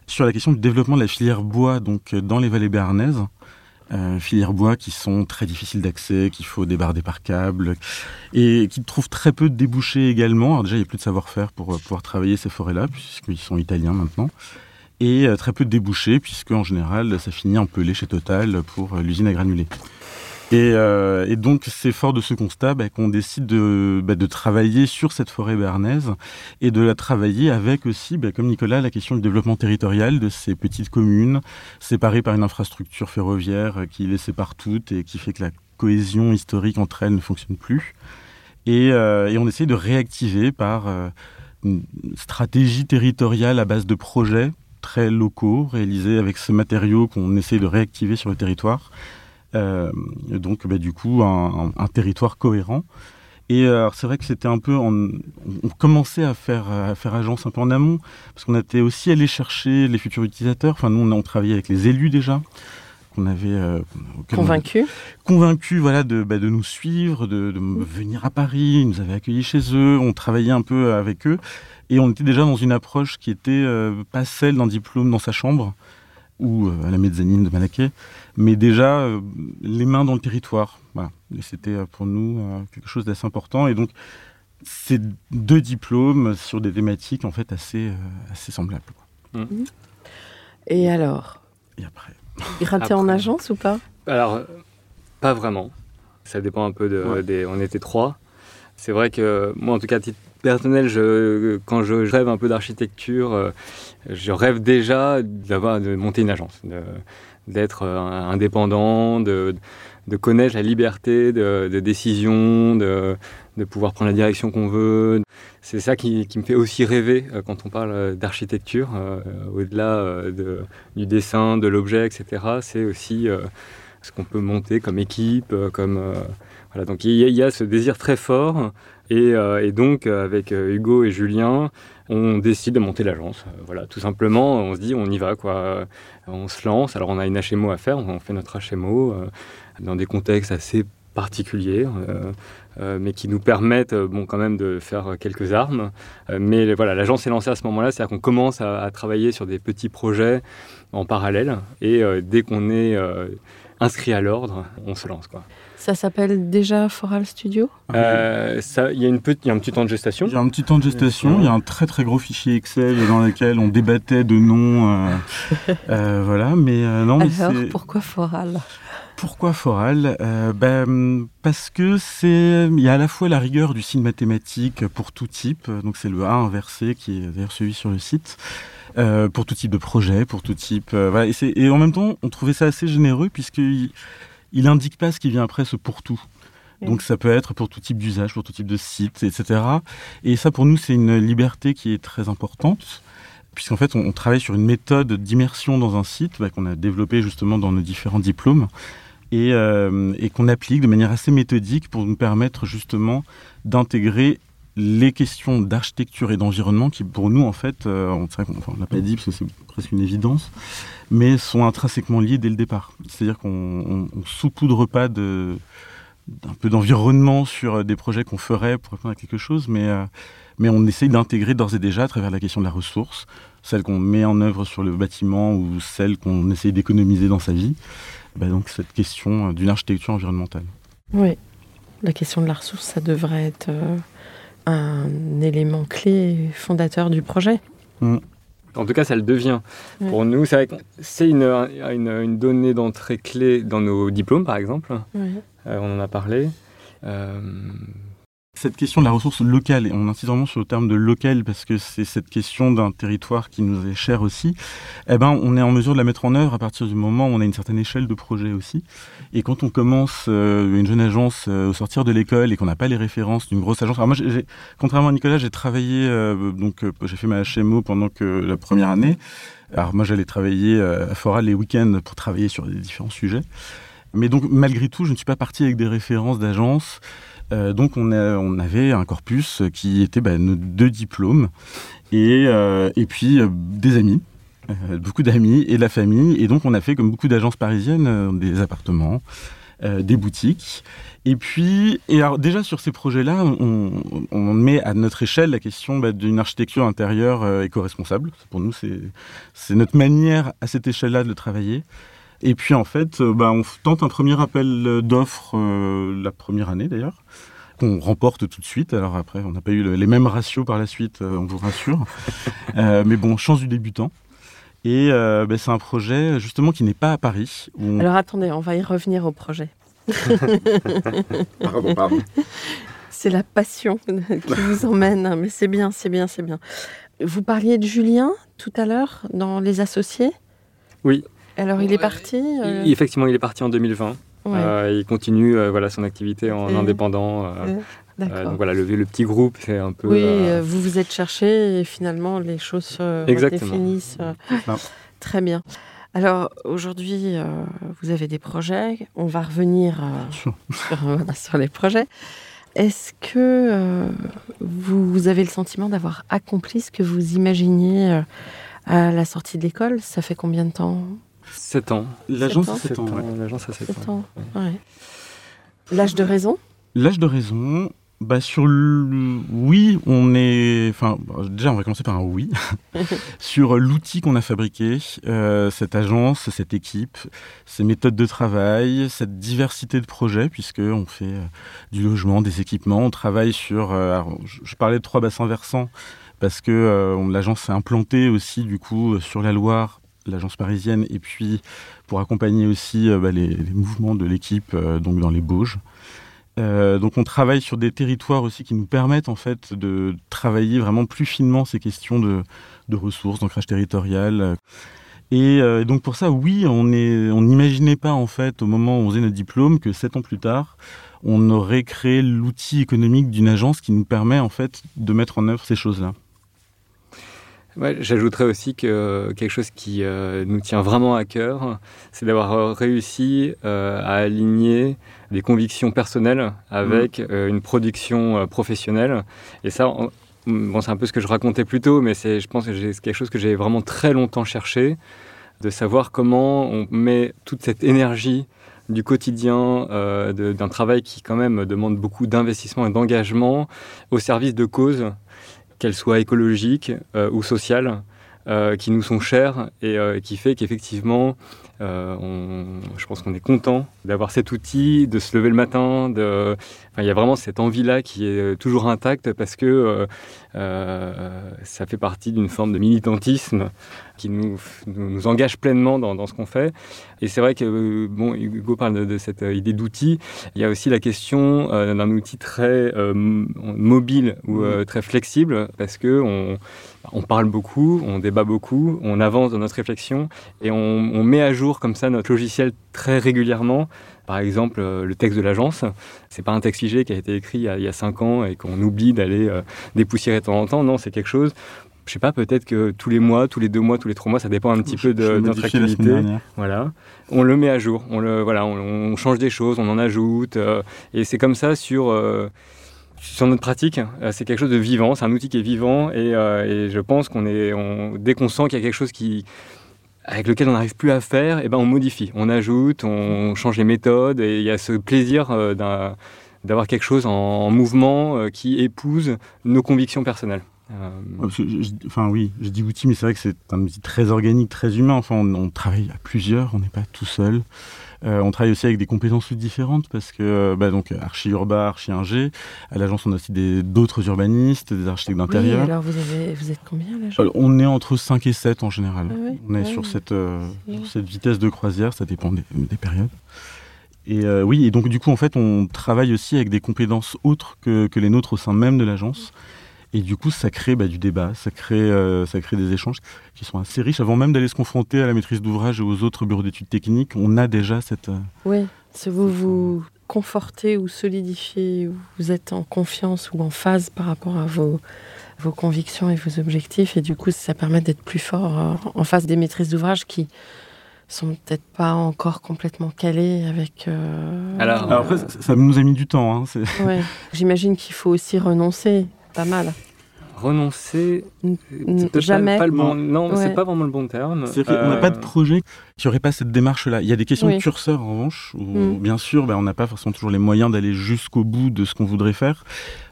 sur la question du développement de la filière bois donc euh, dans les vallées béarnaises. Euh, filières bois qui sont très difficiles d'accès, qu'il faut débarder par câble et qui trouvent très peu de débouchés également. Alors déjà, il n'y a plus de savoir-faire pour euh, pouvoir travailler ces forêts-là, puisqu'ils sont italiens maintenant et euh, très peu de débouchés, puisque en général, ça finit en pelé chez Total pour euh, l'usine à granulés. Et, euh, et donc, c'est fort de ce constat bah, qu'on décide de, bah, de travailler sur cette forêt bernaise et de la travailler avec aussi, bah, comme Nicolas, la question du développement territorial de ces petites communes séparées par une infrastructure ferroviaire qui les sépare toutes et qui fait que la cohésion historique entre elles ne fonctionne plus. Et, euh, on essaie de réactiver par euh, une stratégie territoriale à base de projets très locaux, réalisés avec ce matériau qu'on essaie de réactiver sur le territoire. Euh, donc, bah, du coup, un, un- un territoire cohérent. Et euh, c'est vrai que c'était un peu, on commençait à faire, à faire agence un peu en amont, parce qu'on était aussi allé chercher les futurs utilisateurs. Enfin, nous, on, on travaillait avec les élus déjà, qu'on avait euh, convaincu, convaincu, voilà, de, bah, de nous suivre, de, de, venir à Paris. Ils nous avaient accueillis chez eux. On travaillait un peu avec eux, et on était déjà dans une approche qui était euh, pas celle d'un diplôme dans sa chambre ou à la mezzanine de Malaquais, mais déjà les mains dans le territoire. Voilà. Et c'était pour nous quelque chose d'assez important. Et donc, c'est deux diplômes sur des thématiques en fait assez, assez semblables. Quoi. Mmh. Et alors? Et après Gratté en agence ou pas? Alors, pas vraiment. Ça dépend un peu de. Ouais. Des, on était trois. C'est vrai que moi, en tout cas, à titre personnel, quand je rêve un peu d'architecture, je rêve déjà de monter une agence, d'être indépendant, de, connaître la liberté de, décision, de, pouvoir prendre la direction qu'on veut. C'est ça qui, me fait aussi rêver euh, quand on parle d'architecture, euh, au-delà euh, du dessin, de l'objet, etc. C'est aussi euh, ce qu'on peut monter comme équipe, comme voilà. Donc il y, a ce désir très fort, et, et donc avec Hugo et Julien, on décide de monter l'agence. Voilà, tout simplement, on se dit on y va quoi. On se lance. Alors on a une HMO à faire, on fait notre HMO dans des contextes assez particuliers, euh, euh, mais qui nous permettent euh, bon, quand même de faire quelques armes. Euh, mais voilà, l'agence est lancée à ce moment-là, c'est-à-dire qu'on commence à, à, travailler sur des petits projets en parallèle, et euh, dès qu'on est inscrit à l'ordre, on se lance. Quoi. Ça s'appelle déjà Foral Studio euh, ça, Il y, a une y a un petit temps de gestation. Il y a un petit temps de gestation, il y a un très très gros fichier Excel dans lequel on débattait de noms. Euh, voilà, mais non. Alors, mais pourquoi Foral? Pourquoi Foral? Euh, ben, Parce que c'est il y a à la fois la rigueur du signe mathématique pour tout type, donc c'est le A inversé qui est d'ailleurs celui sur le site, euh, pour tout type de projet, pour tout type. Euh, voilà, et, et, en même temps, on trouvait ça assez généreux puisqu'il il indique pas ce qui vient après ce pour tout. Donc ça peut être pour tout type d'usage, pour tout type de site, etc. Et ça pour nous c'est une liberté qui est très importante puisqu'en fait on, travaille sur une méthode d'immersion dans un site bah, qu'on a développé justement dans nos différents diplômes et, euh, et qu'on applique de manière assez méthodique pour nous permettre justement d'intégrer les questions d'architecture et d'environnement qui pour nous en fait euh, on enfin, l'a pas dit parce que c'est presque une évidence mais sont intrinsèquement liés dès le départ c'est à dire qu'on on, on saupoudre pas d'un peu d'environnement sur des projets qu'on ferait pour répondre à quelque chose mais euh, mais on essaye d'intégrer d'ores et déjà à travers la question de la ressource celle qu'on met en œuvre sur le bâtiment ou celle qu'on essaye d'économiser dans sa vie bah donc cette question d'une architecture environnementale. Oui, la question de la ressource, ça devrait être euh, un élément clé fondateur du projet. Mmh. En tout cas, ça le devient. Pour nous, c'est une, une, une, donnée d'entrée clé dans nos diplômes, par exemple. Euh, on en a parlé. Euh, cette question de la ressource locale, et on insiste vraiment sur le terme de local parce que c'est cette question d'un territoire qui nous est cher aussi, eh ben, on est en mesure de la mettre en œuvre à partir du moment où on a une certaine échelle de projet aussi. Et quand on commence euh, une jeune agence euh, au sortir de l'école et qu'on n'a pas les références d'une grosse agence, contrairement à Nicolas, j'ai travaillé, euh, donc j'ai fait ma HMO pendant que la première année. Alors moi, j'allais travailler à Foral les week-ends pour travailler sur des différents sujets. Mais donc, malgré tout, je ne suis pas parti avec des références d'agence. Euh, donc on, avait un corpus qui était bah, nos deux diplômes et, euh, puis euh, des amis, beaucoup d'amis et de la famille. Et donc on a fait comme beaucoup d'agences parisiennes des appartements, des boutiques. Et puis, déjà sur ces projets-là, on, met à notre échelle la question bah, d'une architecture intérieure éco-responsable. Pour nous, c'est notre manière à cette échelle-là de travailler. Et puis en fait, euh, bah, on tente un premier appel d'offres euh, la première année d'ailleurs qu'on remporte tout de suite. Alors après, on n'a pas eu le, les mêmes ratios par la suite, euh, on vous rassure. euh, mais bon, chance du débutant. Et euh, bah, c'est un projet justement qui n'est pas à Paris. On... Alors attendez, on va y revenir au projet. pardon, pardon. C'est la passion qui vous emmène, mais c'est bien, c'est bien, c'est bien. Vous parliez de Julien tout à l'heure dans Les Associés? Oui, alors il est parti euh... il, Effectivement, il est parti en 2020. Ouais. Euh, il continue euh, voilà, son activité en Et... indépendant. Euh, donc voilà, le, le, petit groupe, c'est un peu. Oui, vous vous êtes cherché et finalement les choses se définissent. Très bien. Alors aujourd'hui, vous avez des projets. On va revenir sur, les projets. Est-ce que euh, vous, vous avez le sentiment d'avoir accompli ce que vous imaginiez euh, à la sortie de l'école? Ça fait combien de temps? 7 ans. L'agence Sept ans. a 7 ans. ouais. L'agence a 7 Sept ans. ans. Ouais. L'âge de raison? L'âge de raison, bah sur le oui, on est. Enfin, bon, déjà, on va commencer par un oui sur l'outil qu'on a fabriqué, euh, cette agence, cette équipe, ces méthodes de travail, cette diversité de projets, puisque on fait euh, du logement, des équipements, on travaille sur. euh, alors, je, parlais de trois bassins versants parce que euh, l'agence s'est implantée aussi du coup sur la Loire, l'agence parisienne, et puis pour accompagner aussi euh, bah, les, mouvements de l'équipe euh, donc dans les Bauges. Euh, donc on travaille sur des territoires aussi qui nous permettent en fait de travailler vraiment plus finement ces questions de, ressources, d'ancrage territorial. Et donc pour ça, oui, on n'imaginait pas en fait au moment où on faisait notre diplôme que sept ans plus tard, on aurait créé l'outil économique d'une agence qui nous permet en fait de mettre en œuvre ces choses-là. Ouais, J'ajouterais aussi que quelque chose qui euh, nous tient vraiment à cœur, c'est d'avoir euh, réussi euh, à aligner des convictions personnelles avec euh, une production euh, professionnelle. Et ça, on- bon, c'est un peu ce que je racontais plus tôt, mais c'est, je pense que c'est quelque chose que j'ai vraiment très longtemps cherché, de savoir comment on met toute cette énergie du quotidien, euh, d'un travail qui quand même demande beaucoup d'investissement et d'engagement au service de causes qu'elles soient écologiques euh, ou sociales, euh, qui nous sont chères et euh, qui fait qu'effectivement, je pense qu'on est content d'avoir cet outil, de se lever le matin. De... Enfin, il y a vraiment cette envie-là qui est euh, toujours intacte parce que euh, euh, ça fait partie d'une forme de militantisme qui nous, engage pleinement dans, dans ce qu'on fait. Et c'est vrai que, bon, Hugo parle de, de cette idée d'outil. Il y a aussi la question euh, d'un outil très euh, mobile ou euh, très flexible parce que on, on parle beaucoup, on débat beaucoup, on avance dans notre réflexion et on, on met à jour comme ça notre logiciel très régulièrement. Par exemple, euh, le texte de l'agence, c'est pas un texte figé qui a été écrit il y a, il y a cinq ans et qu'on oublie d'aller euh, dépoussiérer de temps en temps. Non, c'est quelque chose. Je sais pas, peut-être que tous les mois, tous les deux mois, tous les trois mois, ça dépend un petit Je- peu de, notre activité. Voilà, on le met à jour, on le voilà, on, on change des choses, on en ajoute, euh, et c'est comme ça sur euh, sur notre pratique. euh, c'est quelque chose de vivant, c'est un outil qui est vivant, et, et je pense qu'on est, on, dès qu'on sent qu'il y a quelque chose qui avec lequel on n'arrive plus à faire, et ben on modifie, on ajoute, on change les méthodes, et il y a ce plaisir euh, d'avoir quelque chose en, en mouvement euh, qui épouse nos convictions personnelles. Euh, je- enfin oui, je dis outil, mais c'est vrai que c'est un outil très organique, très humain. Enfin, on travaille à plusieurs, on n'est pas tout seul. Euh, on travaille aussi avec des compétences différentes parce que euh, bah, donc archi urba, archi ingé. À l'agence, on a aussi des- d'autres urbanistes, des architectes Oui, d'intérieur. alors vous, avez, vous êtes combien là Euh, on est entre 5 et 7 en général. Ah on est sur, cette, euh, sur cette vitesse de croisière, ça dépend des, des périodes. Et euh, oui, et donc du coup, en fait, on travaille aussi avec des compétences autres que, que les nôtres au sein même de l'agence. Et du coup, ça crée bah, du débat, ça crée, euh, ça crée des échanges qui sont assez riches. Avant même d'aller se confronter à la maîtrise d'ouvrage et aux autres bureaux d'études techniques, on a déjà cette... euh, Oui, si vous vous confortez ou solidifiez, ou vous êtes en confiance ou en phase par rapport à vos, vos convictions et vos objectifs, et du coup, ça permet d'être plus fort euh, en face des maîtrises d'ouvrage qui sont peut-être pas encore complètement calées avec. euh, Alors, Alors après, ça, ça nous a mis du temps. hein, ouais. J'imagine qu'il faut aussi renoncer, pas mal. renoncer, c'est jamais. Pas, pas le bon, non, Ouais. c'est pas vraiment le bon terme. C'est-à-dire qu'on n'a Euh, pas de projet qui n'aurait pas cette démarche-là. Il y a des questions Oui. de curseur, en revanche, où, Mm. bien sûr, ben, on n'a pas forcément toujours les moyens d'aller jusqu'au bout de ce qu'on voudrait faire.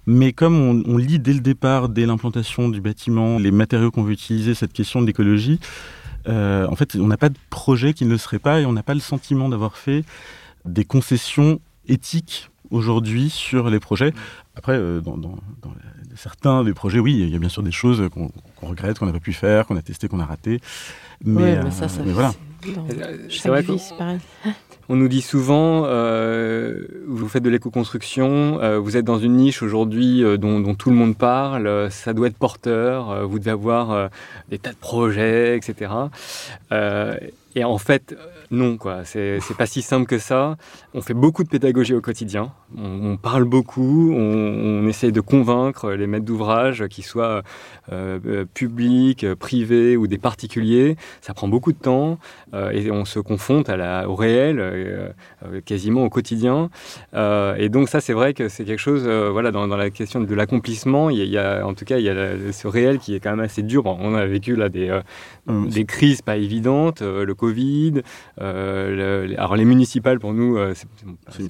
Mais comme on, on lit dès le départ, dès l'implantation du bâtiment, les matériaux qu'on veut utiliser, cette question de l'écologie, euh, en fait, on n'a pas de projet qui ne le serait pas et on n'a pas le sentiment d'avoir fait des concessions éthiques aujourd'hui sur les projets. Après, euh, dans, dans- dans certains des projets, oui, il y a bien sûr des choses qu'on regrette, qu'on n'a pas pu faire, qu'on a testé, qu'on a raté. Mais, Ouais, euh, mais ça, ça mais voilà. c'est vrai c'est pareil. On nous dit souvent, euh, vous faites de l'éco-construction, euh, vous êtes dans une niche aujourd'hui euh, dont, tout le monde parle, ça doit être porteur, vous devez avoir des tas de projets, etc. Et en fait, non, quoi. C'est pas si simple que ça. On fait beaucoup de pédagogie au quotidien. On, parle beaucoup. On, essaye de convaincre les maîtres d'ouvrage, qu'ils soient publics, privés ou des particuliers. Ça prend beaucoup de temps et on se confronte à la, au réel quasiment au quotidien. Euh, et donc ça, c'est vrai que c'est quelque chose. euh, voilà, dans, dans la question de l'accomplissement, il y, a- il y a, en tout cas, il y a la- ce réel qui est quand même assez dur. On a vécu là des euh, Euh, des crises pas évidentes, euh, le Covid, euh, le- les- alors les municipales pour nous, euh, c'est- une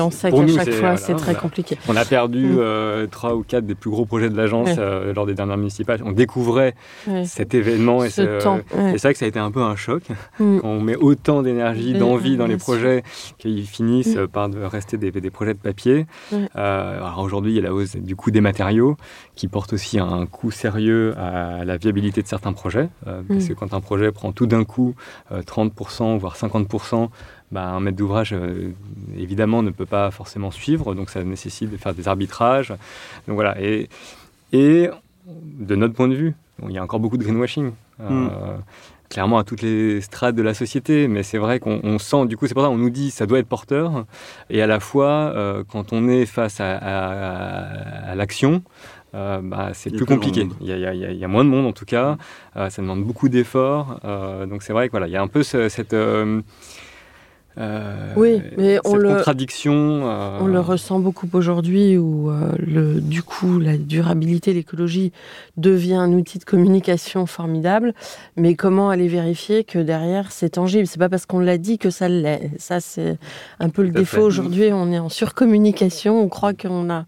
on sait Pour qu'à nous, chaque c'est- fois, voilà, c'est très voilà. compliqué. on a perdu Mm. euh, trois ou quatre des plus gros projets de l'agence Ouais. euh, lors des dernières municipales. On découvrait Ouais. cet événement et Ce ce- temps. ouais. et c'est vrai que ça a été un peu un choc Mm. quand on met autant d'énergie, Oui, d'envie dans les. Projets qu'ils finissent Mm. euh, par de- rester des, des projets de papier. Ouais. Euh, alors aujourd'hui, il y a la hausse du coût des matériaux qui porte aussi un coût sérieux à la viabilité de certains projets. euh, Parce Mm. que quand un projet prend tout d'un coup euh, 30%, voire 50%, bah, un maître d'ouvrage, euh, évidemment, ne peut pas forcément suivre. Donc ça nécessite de faire des arbitrages. Donc voilà. Et, et de notre point de vue, il y a encore beaucoup de greenwashing. Euh, Mm. Clairement à toutes les strates de la société, mais c'est vrai qu'on on sent, du coup, c'est pour ça qu'on nous dit ça doit être porteur, et à la fois, euh, quand on est face à, à- à l'action, euh, bah, c'est plus compliqué. Il y, a, il y a- il y a- il y a moins de monde en tout cas, euh, ça demande beaucoup d'efforts, donc c'est vrai que voilà, il y a un peu ce- cette euh, Oui, mais on cette le- contradiction. euh, On le ressent beaucoup aujourd'hui où euh, le, du coup la durabilité, l'écologie devient un outil de communication formidable. Mais comment aller vérifier que derrière c'est tangible? C'est pas parce qu'on l'a dit que ça l'est. Ça c'est un peu le défaut aujourd'hui. On est en surcommunication. On croit qu'on a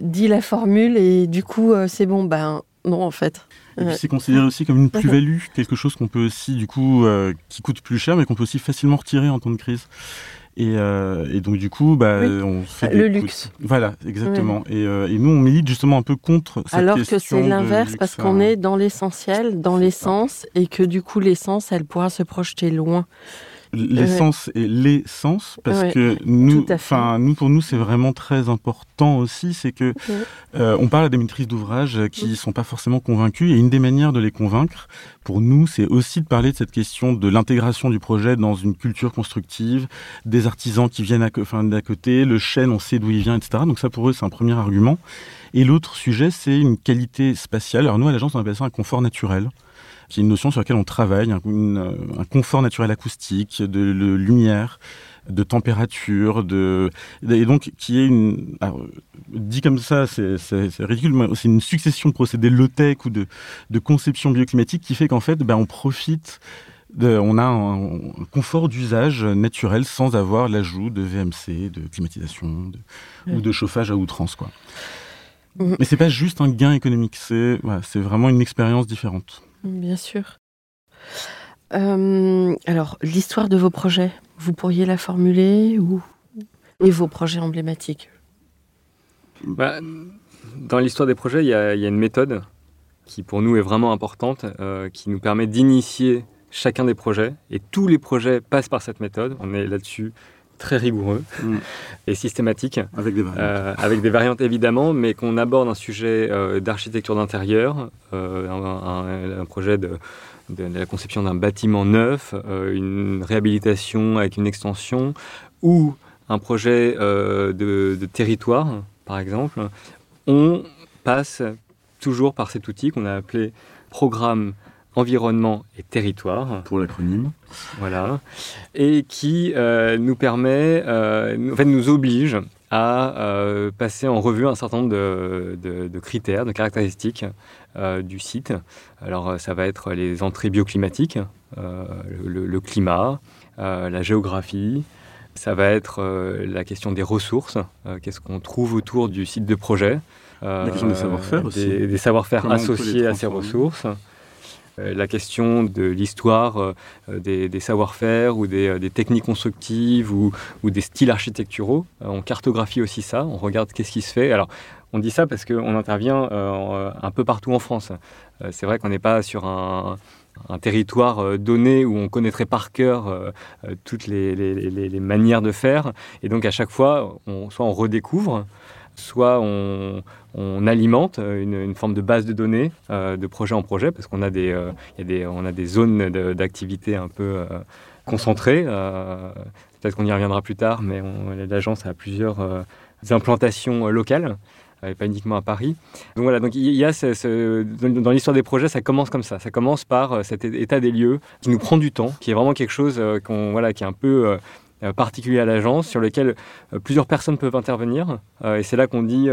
dit la formule et du coup c'est bon. Ben non en fait. Et puis Ouais. c'est considéré aussi comme une plus-value, quelque chose qu'on peut aussi, du coup, euh, qui coûte plus cher, mais qu'on peut aussi facilement retirer en temps de crise. Et, euh, et donc, du coup, bah, Oui. on fait Le luxe. Voilà, exactement. Et, euh, et nous, on milite justement un peu contre cette Alors que c'est l'inverse parce qu'on est dans l'essentiel, dans l'essence et que du coup l'essence elle pourra se projeter loin. L'essence et l'essence parce Ouais, que nous enfin nous pour nous c'est vraiment très important aussi c'est que Ouais. euh, on parle à des maîtrises d'ouvrage qui sont pas forcément convaincus et une des manières de les convaincre pour nous c'est aussi de parler de cette question de l'intégration du projet dans une culture constructive des artisans qui viennent à, enfin, d'à côté le chêne on sait d'où il vient etc donc ça pour eux c'est un premier argument. Et l'autre sujet c'est une qualité spatiale. Alors nous à l'agence on appelle ça un confort naturel qui est une notion sur laquelle on travaille, un, une- un confort naturel acoustique, de, de lumière, de température, de, et donc qui est une, alors, dit comme ça, c'est ridicule, mais c'est une succession de procédés low-tech ou de, de conception bioclimatique qui fait qu'en fait, ben, on profite de, on a un, un confort d'usage naturel sans avoir l'ajout de VMC, de climatisation de- ou de chauffage à outrance, quoi. Mhm. Mais c'est pas juste un gain économique, c'est voilà, c'est vraiment une expérience différente. Bien sûr. Euh, alors, l'histoire de vos projets, vous pourriez la formuler ou et vos projets emblématiques? Bah, dans l'histoire des projets, il y, a une méthode qui pour nous est vraiment importante, euh, qui nous permet d'initier chacun des projets. Et tous les projets passent par cette méthode. On est là-dessus très rigoureux Mm. et systématique, Avec des variantes. euh, avec des variantes évidemment, mais qu'on aborde un sujet euh, d'architecture d'intérieur, euh, un, un- un projet de, de- de la conception d'un bâtiment neuf, une réhabilitation avec une extension, ou un projet de, de territoire, par exemple, on passe toujours par cet outil qu'on a appelé programme environnement et territoire, pour l'acronyme. voilà, et qui euh, nous permet, euh, en fait, nous oblige à euh, passer en revue un certain nombre de, de- de critères, de caractéristiques euh, du site. Alors, ça va être les entrées bioclimatiques, le, le climat, la géographie. Ça va être euh, la question des ressources. euh, Qu'est-ce qu'on trouve autour du site de projet euh, La question des savoir-faire aussi. Des, des savoir-faire associés à ces ressources. Euh, la question de l'histoire euh, des, savoir-faire ou des, euh, techniques constructives ou, des styles architecturaux. On cartographie aussi ça, on regarde qu'est-ce qui se fait. Alors, on dit ça parce qu'on intervient en- un peu partout en France. C'est vrai qu'on n'est pas sur un, territoire donné où on connaîtrait par cœur toutes les, manières de faire. Et donc, à chaque fois, soit on redécouvre, soit on, alimente une, forme de base de données de projet en projet, parce qu'on a des, on a des zones d'activité un peu concentrées. Peut-être qu'on y reviendra plus tard, mais l'agence a plusieurs implantations locales et pas uniquement à Paris. Donc voilà, donc il y a dans l'histoire des projets, ça commence comme ça. Ça commence par euh, cet état des lieux qui nous prend du temps, qui est vraiment quelque chose euh, voilà, qui est un peu euh, particulier à l'agence, sur lequel plusieurs personnes peuvent intervenir. et c'est là qu'on dit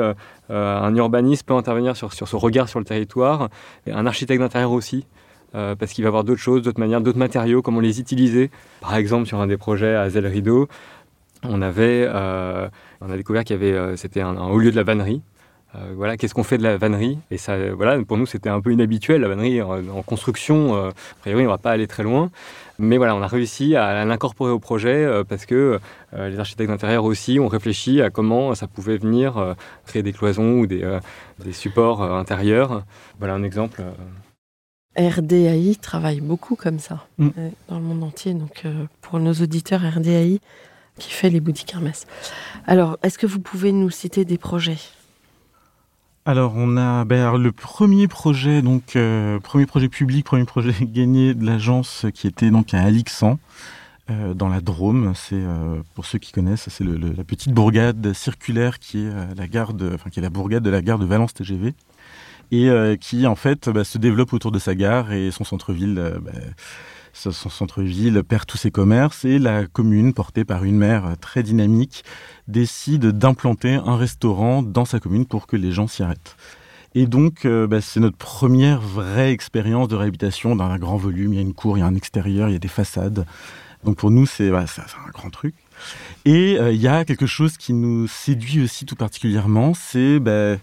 un urbaniste peut intervenir sur, sur ce regard sur le territoire, et un architecte d'intérieur aussi. parce qu'il va avoir d'autres choses, d'autres manières, d'autres matériaux, comment les utiliser. Par exemple, sur un des projets à Zel Rideau, on avait, on a découvert qu'il y avait, c'était un, un, haut lieu de la vannerie, euh, voilà, qu'est-ce qu'on fait de la vannerie? Et ça, voilà, pour nous, c'était un peu inhabituel. La vannerie en, construction, euh, a priori, on va pas aller très loin. Mais voilà, on a réussi à, l'incorporer au projet euh, parce que les architectes d'intérieur aussi ont réfléchi à comment ça pouvait venir créer des cloisons ou des, supports intérieurs. Voilà un exemple. RDAI travaille beaucoup comme ça mm. dans le monde entier. Donc, pour nos auditeurs, RDAI qui fait les boutiques Hermès. Alors, est-ce que vous pouvez nous citer des projets? Alors on a ben, le premier projet, donc euh, premier projet public, premier projet gagné de l'agence qui était donc à Alixan. Euh, dans la Drôme, c'est euh, pour ceux qui connaissent, c'est la petite bourgade circulaire qui est la gare enfin qui est la bourgade de la gare de Valence TGV et qui en fait bah, se développe autour de sa gare et son centre-ville bah, son centre-ville perd tous ses commerces et la commune, portée par une maire très dynamique, décide d'implanter un restaurant dans sa commune pour que les gens s'y arrêtent. Et donc, euh, bah, c'est notre première vraie expérience de réhabilitation dans un grand volume. Il y a une cour, il y a un extérieur, il y a des façades. Donc pour nous, c'est bah, un grand truc. Et euh, il y a quelque chose qui nous séduit aussi tout particulièrement, c'est ben,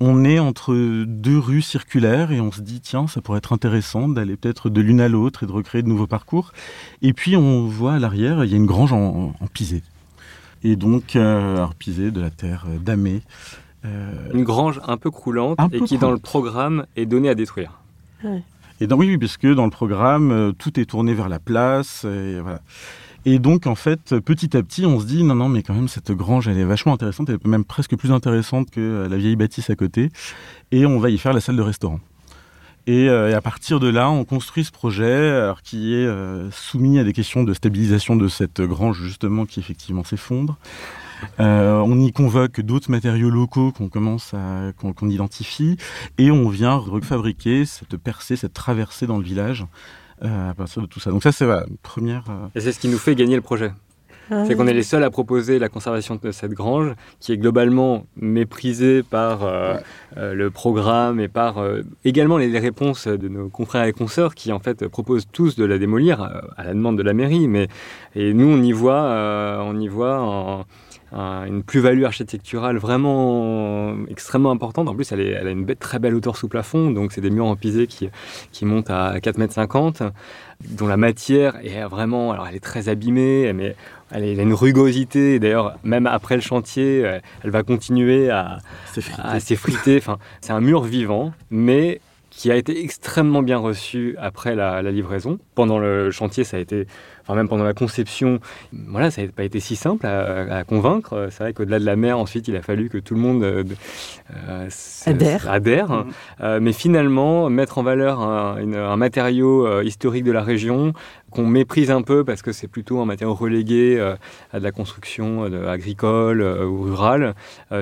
on est entre deux rues circulaires et on se dit tiens ça pourrait être intéressant d'aller peut-être de l'une à l'autre et de recréer de nouveaux parcours. Et puis on voit à l'arrière il y a une grange en, pisé. Et donc euh, pisé de la terre euh, damée. Euh, une grange un peu croulante et qui dans le programme est donnée à détruire. Et donc oui, puisque dans le programme, tout est tourné vers la place. Et voilà. Et donc, en fait, petit à petit, on se dit, non, non, mais quand même, cette grange, elle est vachement intéressante, elle est même presque plus intéressante que la vieille bâtisse à côté. Et on va y faire la salle de restaurant. Et, euh, à partir de là, on construit ce projet qui est euh, soumis à des questions de stabilisation de cette grange, justement, qui effectivement s'effondre. Euh, on y convoque d'autres matériaux locaux qu'on commence à qu'on identifie et on vient refabriquer cette percée, cette traversée dans le village euh, à partir de tout ça. Donc ça, c'est la première... Euh, Et c'est ce qui nous fait gagner le projet. Ah c'est qu'on est les seuls à proposer la conservation de cette grange, qui est globalement méprisée par euh, le programme et par également les, réponses de nos confrères et consoeurs qui en fait proposent tous de la démolir à la demande de la mairie. Mais et nous on y voit, on y voit en, une plus-value architecturale vraiment extrêmement importante. En plus, elle, elle a une très belle hauteur sous plafond, donc c'est des murs en pisé qui, qui montent à 4,50 m, dont la matière est vraiment, alors elle est très abîmée, mais elle a une rugosité. D'ailleurs, même après le chantier, euh, elle va continuer à s'effriter. Enfin, c'est un mur vivant, mais qui a été extrêmement bien reçu après la, livraison. Pendant le chantier, ça a été, enfin même pendant la conception, voilà, ça n'a pas été si simple à, convaincre. C'est vrai qu'au-delà de la mer, ensuite, il a fallu que tout le monde euh, euh, adhère. Mmh. Euh, mais finalement, mettre en valeur un, matériau historique de la région qu'on méprise un peu parce que c'est plutôt un matériau relégué à de la construction agricole ou rurale,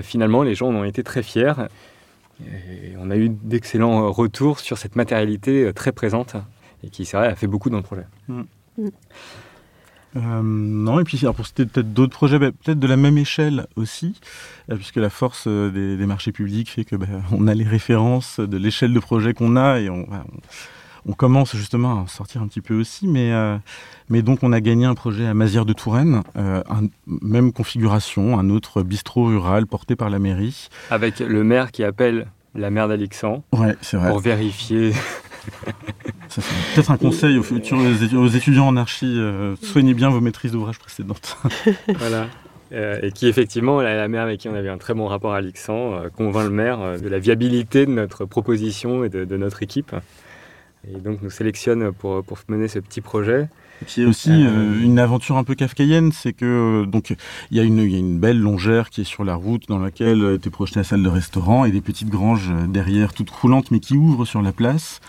finalement, les gens en ont été très fiers. Et on a eu d'excellents euh, retours sur cette matérialité euh, très présente et qui, c'est vrai, a fait beaucoup dans le projet. Mm. Mm. Euh, non, et puis pour citer peut-être d'autres projets, bah, peut-être de la même échelle aussi, puisque la force des, marchés publics fait que bah, on a les références de l'échelle de projet qu'on a et on, on, commence justement à sortir un petit peu aussi, mais, mais donc on a gagné un projet à Mazières de Touraine, même configuration, un autre bistrot rural porté par la mairie. Avec le maire qui appelle la mère d'Alexandre ouais, pour vérifier. peut-être un conseil aux, futurs, aux étudiants en archi, euh, soignez bien vos maîtrises d'ouvrage précédentes. voilà. Euh, et qui effectivement, la, la, mère avec qui on avait un très bon rapport à euh, convainc le maire de la viabilité de notre proposition et de, notre équipe. Et donc nous sélectionne pour, pour mener ce petit projet. Et puis il y a aussi euh, une aventure un peu kafkaïenne, c'est que donc il y, a une, il y a une belle longère qui est sur la route dans laquelle était projetée la salle de restaurant et des petites granges derrière toutes croulantes mais qui ouvrent sur la place.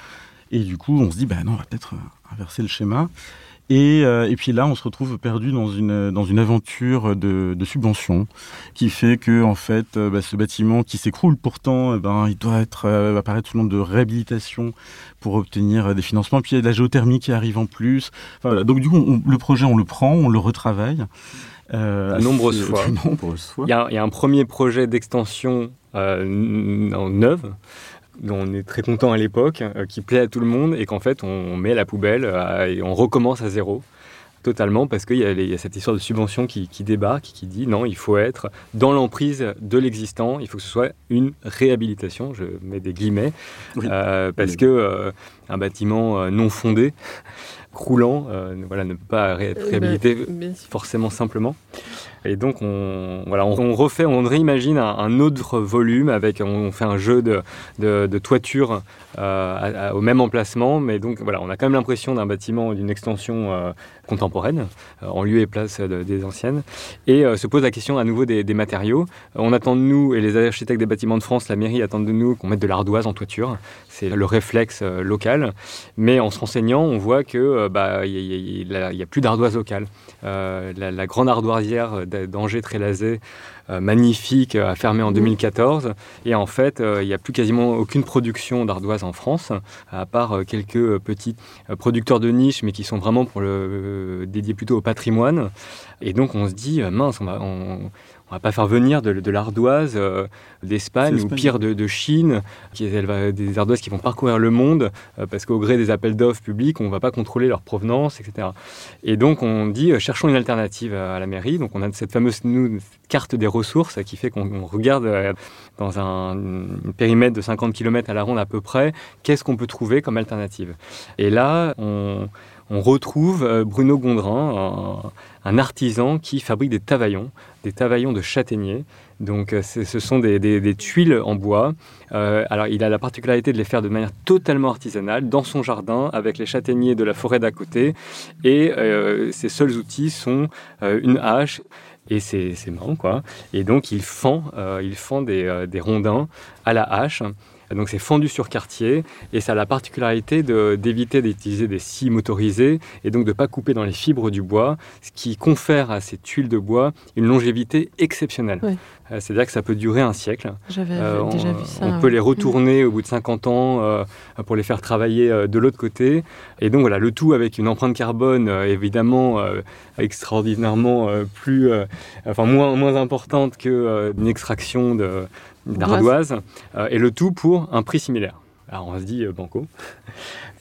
Et du coup on se dit bah non on va peut-être inverser le schéma. Et, euh, et, puis là, on se retrouve perdu dans une, dans une aventure de, de subvention qui fait que, en fait, euh, bah, ce bâtiment qui s'écroule pourtant, eh ben, il doit être euh, apparaître sous le nom de réhabilitation pour obtenir des financements. Puis il y a de la géothermie qui arrive en plus. Enfin, voilà. Donc du coup, on, le projet, on le prend, on le retravaille. Euh, nombreuses, fois. nombreuses fois. Il y, a, il y a un premier projet d'extension euh, neuve dont on est très content à l'époque, euh, qui plaît à tout le monde et qu'en fait on met à la poubelle euh, et on recommence à zéro totalement parce qu'il y, y, a cette histoire de subvention qui, qui débarque, qui dit non, il faut être dans l'emprise de l'existant, il faut que ce soit une réhabilitation, je mets des guillemets, oui. euh, parce oui. que euh, un bâtiment non fondé, croulant, euh, voilà, ne peut pas être réhabilité ben, forcément simplement. Et donc on, voilà, on, refait, on réimagine un, autre volume avec, on fait un jeu de, toiture euh, au même emplacement, mais donc voilà, on a quand même l'impression d'un bâtiment, d'une extension euh, contemporaine, euh, en lieu et place de, des anciennes, et euh, se pose la question à nouveau des, matériaux. On attend de nous, et les architectes des bâtiments de France, la mairie attendent de nous qu'on mette de l'ardoise en toiture, c'est le réflexe euh, local, mais en se renseignant, on voit que bah, il y, a, plus d'ardoise locale. La, grande ardoisière d'Angers-Trélazé, euh, magnifique a fermé en 2014 et en fait il n'y a plus quasiment aucune production d'ardoise en France à part quelques petits producteurs de niche mais qui sont vraiment pour le dédiés plutôt au patrimoine. Et donc on se dit mince on va, on va pas faire venir de, de l'ardoise euh, d'Espagne ou pire de, de Chine, qui est des ardoises qui vont parcourir le monde euh, parce qu'au gré des appels d'offres publics, on va pas contrôler leur provenance, etc. Et donc on dit euh, cherchons une alternative à la mairie. Donc on a cette fameuse nous, carte des ressources qui fait qu'on regarde dans un, un, périmètre de 50 km à la ronde à peu près qu'est-ce qu'on peut trouver comme alternative. Et là on on retrouve euh, Bruno Gondrin, un, artisan qui fabrique des tavaillons, des tavaillons de châtaignier. Donc euh, ce sont des, tuiles en bois. Euh, alors il a la particularité de les faire de manière totalement artisanale dans son jardin avec les châtaigniers de la forêt d'à côté. Et ses seuls outils sont une hache et c'est marrant quoi. Et donc il fend, il fend des rondins à la hache. Donc c'est fendu sur quartier et ça a la particularité d'éviter d'utiliser des scies motorisées et donc de ne pas couper dans les fibres du bois, ce qui confère à ces tuiles de bois une longévité exceptionnelle. Oui. Euh, C'est-à-dire que ça peut durer un siècle. J'avais euh, déjà vu ça. On ouais. peut les retourner mmh. au bout de 50 ans euh, pour les faire travailler de l'autre côté. Et donc voilà, le tout avec une empreinte carbone évidemment extraordinairement plus, enfin moins, moins importante qu'une extraction de, d'ardoise, euh, et le tout pour un prix similaire. Alors on se dit euh, banco.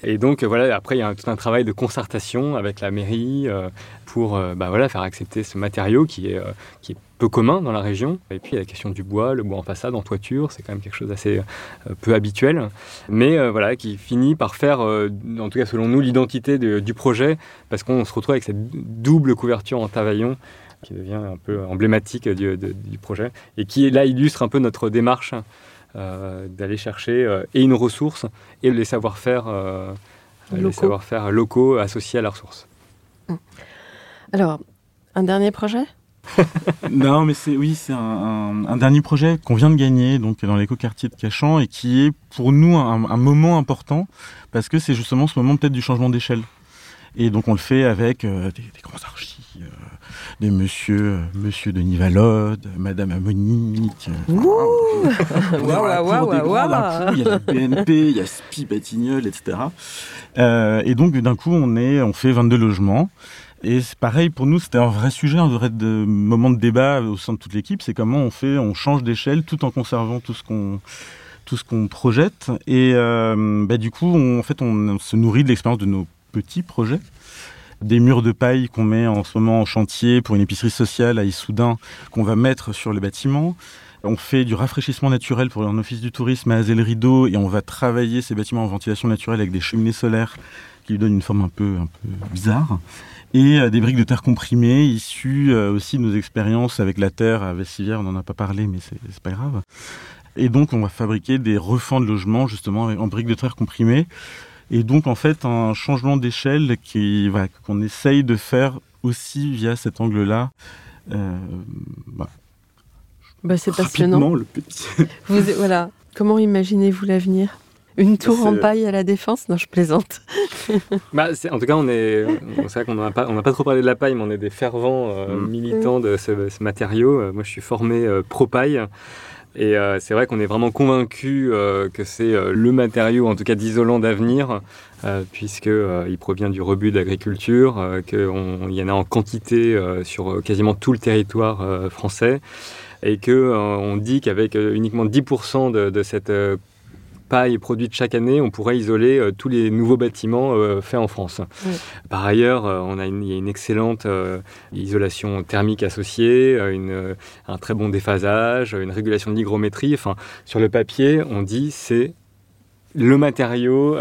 Et donc voilà, après il y a tout un travail de concertation avec la mairie euh, pour euh, bah, voilà, faire accepter ce matériau qui est, euh, qui est peu commun dans la région. Et puis il y a la question du bois, le bois en façade, en toiture, c'est quand même quelque chose d'assez euh, peu habituel, mais euh, voilà, qui finit par faire, euh, en tout cas selon nous, l'identité du projet, parce qu'on se retrouve avec cette double couverture en tavaillon qui devient un peu emblématique du, de, du projet et qui là illustre un peu notre démarche euh, d'aller chercher euh, et une ressource et les savoir-faire euh, les savoir-faire locaux associés à la ressource. Alors, un dernier projet? Non, mais c'est oui, c'est un, un, un, dernier projet qu'on vient de gagner donc dans l'écoquartier de Cachan et qui est pour nous un, un moment important parce que c'est justement ce moment peut-être du changement d'échelle. Et donc on le fait avec euh, des, des, grands archis, euh, des monsieur, monsieur Denis Valode, Madame Amonique. Wow, wow, wow, Il y a la BNP, il y a Spi Batignolles, etc. Euh, et donc d'un coup on est, on fait 22 logements. Et c'est pareil pour nous, c'était un vrai sujet, un vrai de, moment de débat au sein de toute l'équipe. C'est comment on fait, on change d'échelle tout en conservant tout ce qu'on tout ce qu'on projette. Et euh, bah, du coup, on, en fait, on, on se nourrit de l'expérience de nos petits projets des murs de paille qu'on met en ce moment en chantier pour une épicerie sociale à Issoudun qu'on va mettre sur les bâtiments. On fait du rafraîchissement naturel pour un office du tourisme à Azel Rideau et on va travailler ces bâtiments en ventilation naturelle avec des cheminées solaires qui lui donnent une forme un peu, un peu bizarre et euh, des briques de terre comprimées issues euh, aussi de nos expériences avec la terre à Vessivière, on n'en a pas parlé mais c'est pas grave. Et donc on va fabriquer des refends de logements justement en briques de terre comprimées Et donc, en fait, un changement d'échelle qui, voilà, qu'on essaye de faire aussi via cet angle-là. Euh, bah, Bah, c'est passionnant. le petit. Vous, voilà. Comment imaginez-vous l'avenir? Une tour en paille à la défense? Non, je plaisante. Bah, c'est- en tout cas, on est, on- c'est vrai qu'on n'a pas, on n'a pas trop parlé de la paille, mais on est des fervents euh, Mm. militants de ce, ce matériau. Euh, Moi, je suis formé euh, pro-paille. Et euh, c'est vrai qu'on est vraiment convaincu que c'est euh, le matériau, en tout cas d'isolant d'avenir, euh, puisque euh, il provient du rebut d'agriculture, euh, qu'il y en a en quantité euh, sur euh, quasiment tout le territoire euh, français, et que euh, on dit qu'avec euh, uniquement 10% de, de cette euh, paille produite chaque année, on pourrait isoler euh, tous les nouveaux bâtiments euh, faits en France. Oui. Par ailleurs, euh, on a une, il y a une excellente isolation thermique associée, une, un très bon déphasage, une régulation de l'hygrométrie. Enfin, sur le papier, on dit c'est le matériau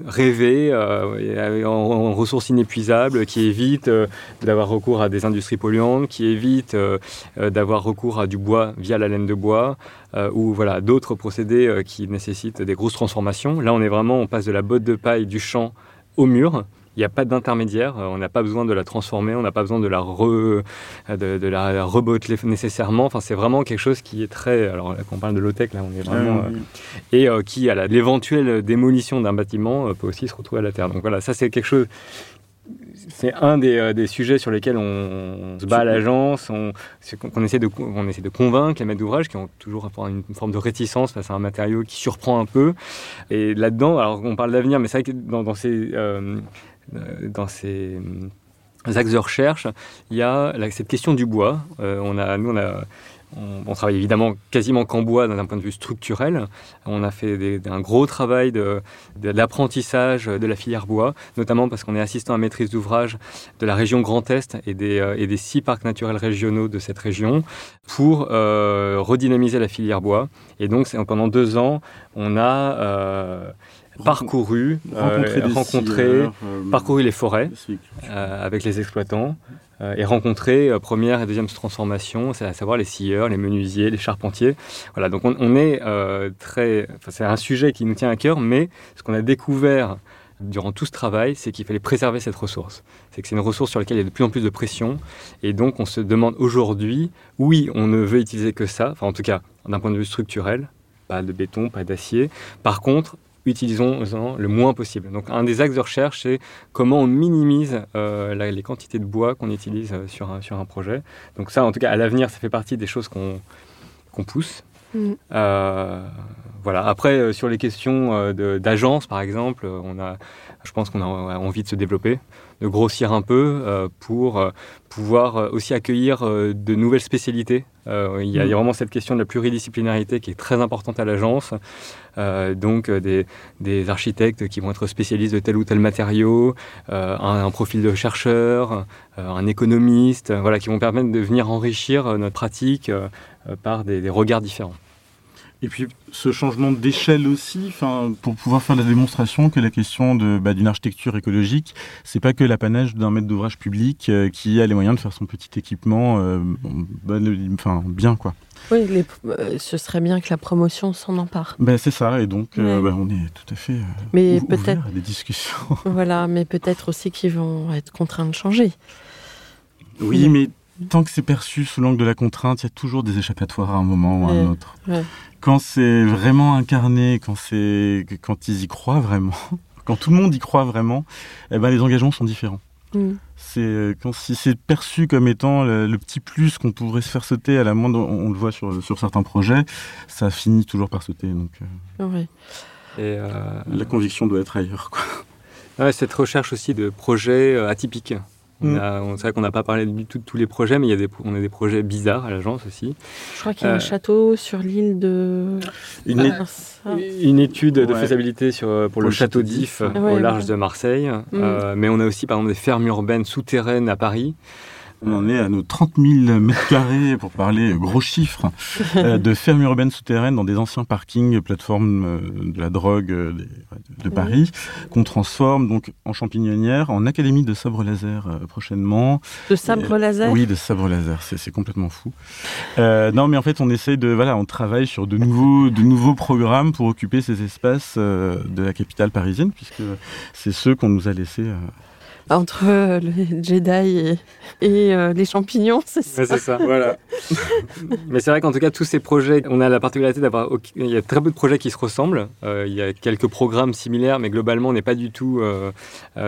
euh, rêvé euh, et en, ressources inépuisables qui évite euh, d'avoir recours à des industries polluantes, qui évite euh, euh, d'avoir recours à du bois via la laine de bois euh, ou voilà d'autres procédés euh, qui nécessitent des grosses transformations. Là, on est vraiment, on passe de la botte de paille du champ au mur. Il n'y a pas d'intermédiaire, euh, on n'a pas besoin de la transformer, on n'a pas besoin de la, re, de, de la reboteler nécessairement. Enfin, c'est vraiment quelque chose qui est très. Alors, là, quand on parle de low-tech, là, on est vraiment. euh, et euh, qui, à l'éventuelle démolition d'un bâtiment, peut aussi se retrouver à la terre. Donc voilà, ça, c'est quelque chose. C'est un des, euh, des sujets sur lesquels on, se bat à l'agence, on, qu'on essaie, de, on essaie de convaincre les maîtres d'ouvrage qui ont toujours une, forme de réticence face à un matériau qui surprend un peu. Et là-dedans, alors on parle d'avenir, mais c'est vrai que dans, dans ces, euh, dans ces euh, axes de recherche, il y a cette question du bois. Euh, on nous, on travaille évidemment quasiment qu'en bois d'un point de vue structurel. On a fait un gros travail de, de la filière bois, notamment parce qu'on est assistant à maîtrise d'ouvrage de la région Grand Est et des, euh, six parcs naturels régionaux de cette région pour euh, redynamiser la filière bois. Et donc, pendant deux ans, on a euh, parcouru, euh, rencontré, scieurs, euh, parcouru les forêts euh, avec les exploitants euh, et rencontrer euh, première et deuxième transformation, c'est à savoir les scieurs, les menuisiers, les charpentiers. Voilà, donc on, on est euh, très, enfin, c'est un sujet qui nous tient à cœur, mais ce qu'on a découvert durant tout ce travail, c'est qu'il fallait préserver cette ressource. C'est que c'est une ressource sur laquelle il y a de plus en plus de pression, et donc on se demande aujourd'hui, oui, on ne veut utiliser que ça, enfin en tout cas d'un point de vue structurel, pas de béton, pas d'acier. Par contre, utilisons-en le moins possible. Donc un des axes de recherche, c'est comment on minimise euh, la- les quantités de bois qu'on utilise euh, sur, un, sur un projet. Donc ça, en tout cas, à l'avenir, ça fait partie des choses qu'on qu'on pousse. Mm. Euh, voilà. Après, sur les questions d'agence, par exemple, on a, je pense qu'on a envie de se développer, de grossir un peu euh, pour euh, pouvoir euh, aussi accueillir euh, de nouvelles spécialités. Il, y a, a vraiment cette question de la pluridisciplinarité qui est très importante à l'agence. Donc des, des architectes qui vont être spécialistes de tel ou tel matériau, un, un profil de chercheur, un économiste, voilà, qui vont permettre de venir enrichir notre pratique par des, des regards différents. Et puis ce changement d'échelle aussi, pour pouvoir faire la démonstration que la question de bah, d'une architecture écologique, c'est pas que l'apanage d'un maître d'ouvrage public euh, qui a les moyens de faire son petit équipement, euh, bon, enfin bien quoi. Oui, les- euh, ce serait bien que la promotion s'en empare. Ben c'est ça, et donc Ouais. bah, on est tout à fait Mais ou- peut-être, à des discussions. voilà, mais peut-être aussi qu'ils vont être contraints de changer. Oui, mais tant que c'est perçu sous l'angle de la contrainte, il y a toujours des échappatoires à un moment ou à un autre. ouais. Quand c'est vraiment incarné, quand c'est quand ils y croient vraiment, quand tout le monde y croit vraiment, eh ben les engagements sont différents. Mm. C'est euh, quand si c'est perçu comme étant le, le petit plus qu'on pourrait se faire sauter à la moindre, on, on le voit sur, sur certains projets, ça finit toujours par sauter. Donc euh. Et, euh, la conviction doit être ailleurs. Quoi. ouais, cette recherche aussi de projets atypiques. On Mm. C'est vrai qu'on n'a pas parlé du tout de tous les projets, mais il y a des, on a des projets bizarres à l'agence aussi. Je crois qu'il y a un Euh, château sur l'île de. Une. Ah. Une étude de faisabilité sur, pour, Pour le le château d'If euh, Ouais, au large ouais. de Marseille. Euh, mais on a aussi par exemple des fermes urbaines souterraines à Paris. On en est à nos 30 000 mètres carrés, pour parler gros chiffres, euh, de fermes urbaines souterraines dans des anciens parkings, plateformes euh, de la drogue euh, de, Paris, qu'on transforme donc en champignonnière, en académie de sabre laser prochainement. De sabre laser Oui, de sabre laser, c'est complètement fou. Euh, non, mais en fait, on essaye de, voilà, on travaille sur de nouveaux, de nouveaux programmes pour occuper ces espaces de la capitale parisienne, puisque c'est ceux qu'on nous a laissés. Entre euh, les Jedi et, et, euh, les champignons, c'est ça Ouais, c'est ça, voilà. Mais c'est vrai qu'en tout cas, tous ces projets, on a la particularité d'avoir. Il y a très peu de projets qui se ressemblent. Euh, il y a quelques programmes similaires, mais globalement, on n'est pas du tout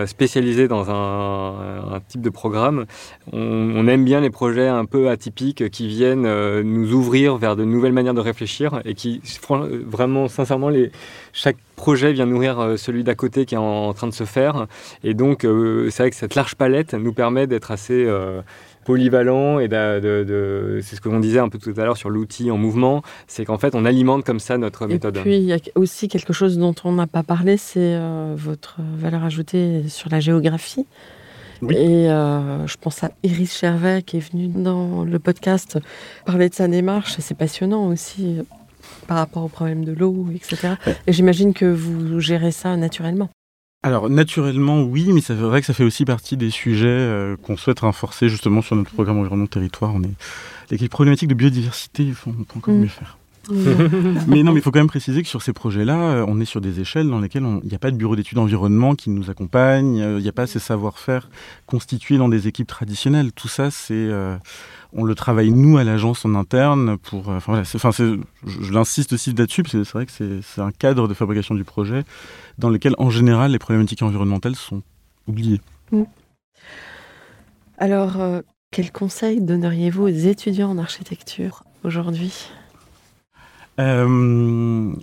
spécialisé dans un, un type de programme. On, on aime bien les projets un peu atypiques qui viennent nous ouvrir vers de nouvelles manières de réfléchir et qui, vraiment, sincèrement, les, chaque projet vient nourrir euh, celui d'à côté qui est en, en train de se faire. Et donc, euh, c'est vrai que cette large palette nous permet d'être assez. euh, polyvalent et de, de- de- c'est ce que l'on disait un peu tout à l'heure sur l'outil en mouvement, c'est qu'en fait on alimente comme ça notre Et méthode. puis, il y a aussi quelque chose dont on n'a pas parlé, c'est euh, votre valeur ajoutée sur la géographie. Oui. Et euh, je pense à Iris Chervet qui est venue dans le podcast parler de sa démarche. Et c'est passionnant aussi par rapport au problème de l'eau, etc. Et j'imagine que vous gérez ça naturellement. Alors naturellement oui, mais c'est vrai que ça fait aussi partie des sujets euh, qu'on souhaite renforcer justement sur notre programme environnement territoire. On est avec les problématiques de biodiversité, il faut, on peut encore Mm. mieux faire. mais non, mais il faut quand même préciser que sur ces projets-là, euh, on est sur des échelles dans lesquelles il n'y a pas de bureau d'études environnement qui nous accompagne, euh, il n'y a pas ces savoir-faire constitués dans des équipes traditionnelles. Tout ça, c'est euh, on le travaille nous à l'agence en interne pour. Enfin je, l'insiste aussi là-dessus parce que c'est vrai que c'est un cadre de fabrication du projet dans lequel en général les problématiques environnementales sont oubliées. Alors, euh, quel conseil donneriez-vous aux étudiants en architecture aujourd'hui? Euh,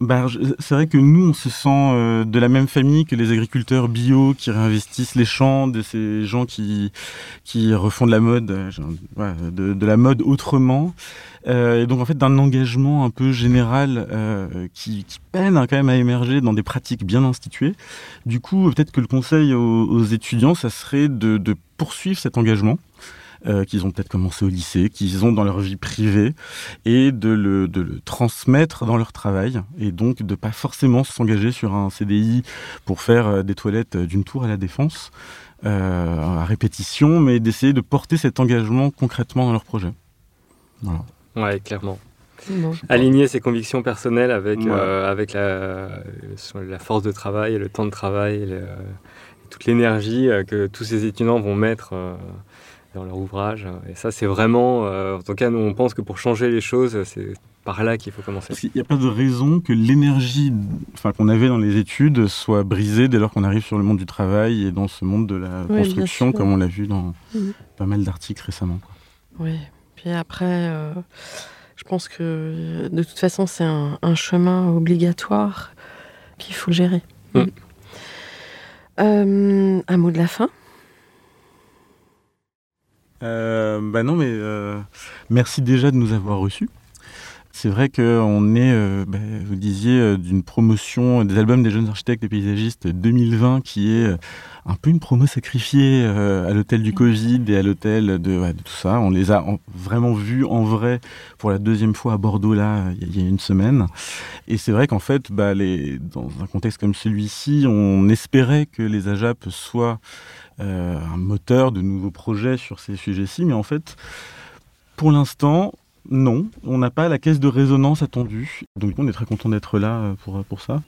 je- c'est vrai que nous, on se sent euh, de la même famille que les agriculteurs bio qui réinvestissent les champs, de ces gens qui, qui refont de la mode, euh, de, la mode autrement. Et donc, en fait, d'un engagement un peu général qui, peine hein, quand même à émerger dans des pratiques bien instituées. Du coup, peut-être que le conseil aux, étudiants, ça serait de poursuivre cet engagement. Euh, qu'ils ont peut-être commencé au lycée, qu'ils ont dans leur vie privée, et de le, de le transmettre dans leur travail et donc de pas forcément s'engager sur un CDI pour faire euh, des toilettes d'une tour à la défense euh, à répétition, mais d'essayer de porter cet engagement concrètement dans leur projet. Voilà. Ouais, clairement. Aligner ses convictions personnelles avec, Ouais. euh, avec la, force de travail, le temps de travail, le- toute l'énergie euh, que tous ces étudiants vont mettre euh, dans leur ouvrage. Et ça, c'est vraiment, euh, en tout cas, nous, on pense que pour changer les choses, c'est par là qu'il faut commencer. Parce qu'il n'y a pas de raison que l'énergie enfin, qu'on avait dans les études soit brisée dès lors qu'on arrive sur le monde du travail et dans ce monde de la Oui, construction, comme on l'a vu dans pas mal d'articles récemment. quoi. Oui. Puis après, euh, je pense que de toute façon, c'est un, un chemin obligatoire qu'il faut gérer. Mm. Euh, un mot de la fin? Euh, bah non, mais euh, merci déjà de nous avoir reçus. C'est vrai qu'on est, euh, bah, vous disiez, euh, d'une promotion des albums des jeunes architectes et paysagistes 2020 qui est euh, un peu une promo sacrifiée euh, à l'hôtel du Covid et à l'hôtel de, ouais, de tout ça. On les a en- vraiment vus en vrai pour la deuxième fois à Bordeaux là, il y a- une semaine. Et c'est vrai qu'en fait, bah, les, dans un contexte comme celui-ci, on espérait que les AJAP soient un moteur de nouveaux projets sur ces sujets-ci, mais en fait, pour l'instant, non, on n'a pas la caisse de résonance attendue. Donc on est très content d'être là euh, pour, pour ça.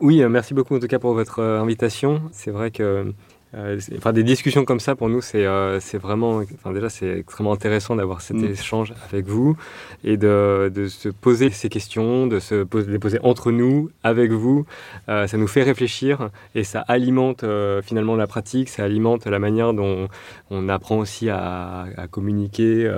Oui, euh, merci beaucoup en tout cas pour votre euh, invitation. C'est vrai que euh, enfin, des discussions comme ça pour nous, c'est euh, vraiment, enfin, déjà c'est extrêmement intéressant d'avoir cet Mm. échange avec vous et de, de se poser ces questions, de se poser, les poser entre nous, avec vous. Euh, ça nous fait réfléchir et ça alimente finalement la pratique, ça alimente la manière dont on apprend aussi à, à communiquer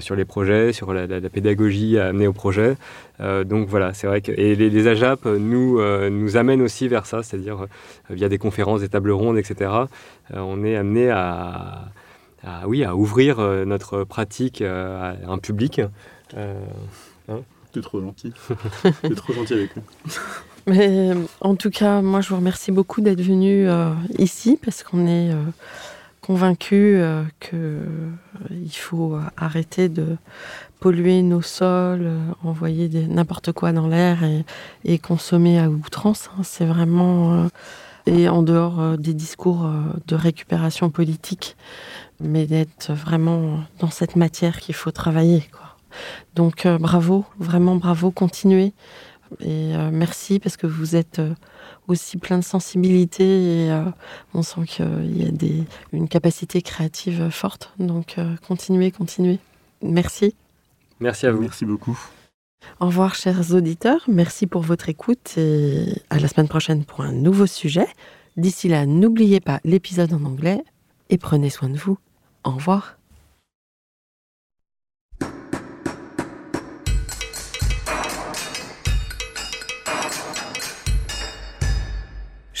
sur les projets, sur la, la- la pédagogie à amener au projet. Euh, donc voilà, c'est vrai que et les, les AJAP euh, nous, euh, nous amènent aussi vers ça, c'est-à-dire euh, via des conférences, des tables rondes, etc. euh, on est amené à, à, oui, à ouvrir euh, notre pratique euh, à un public. Euh, T'es trop gentil. T'es trop gentil avec nous. Mais euh, en tout cas, moi, je vous remercie beaucoup d'être venu euh, ici parce qu'on est euh, convaincus euh, qu'il faut arrêter de polluer nos sols, envoyer n'importe quoi dans l'air et, consommer à outrance. Hein. C'est vraiment... et en dehors des discours de récupération politique, mais d'être vraiment dans cette matière qu'il faut travailler. Donc bravo, vraiment bravo, continuez. Et merci parce que vous êtes aussi plein de sensibilité et euh, on sent qu'il y a des, une capacité créative forte. Donc euh, continuez, continuez. Merci. Merci à vous. Merci beaucoup. Au revoir chers auditeurs, merci pour votre écoute et à la semaine prochaine pour un nouveau sujet. D'ici là, n'oubliez pas l'épisode en anglais et prenez soin de vous. Au revoir.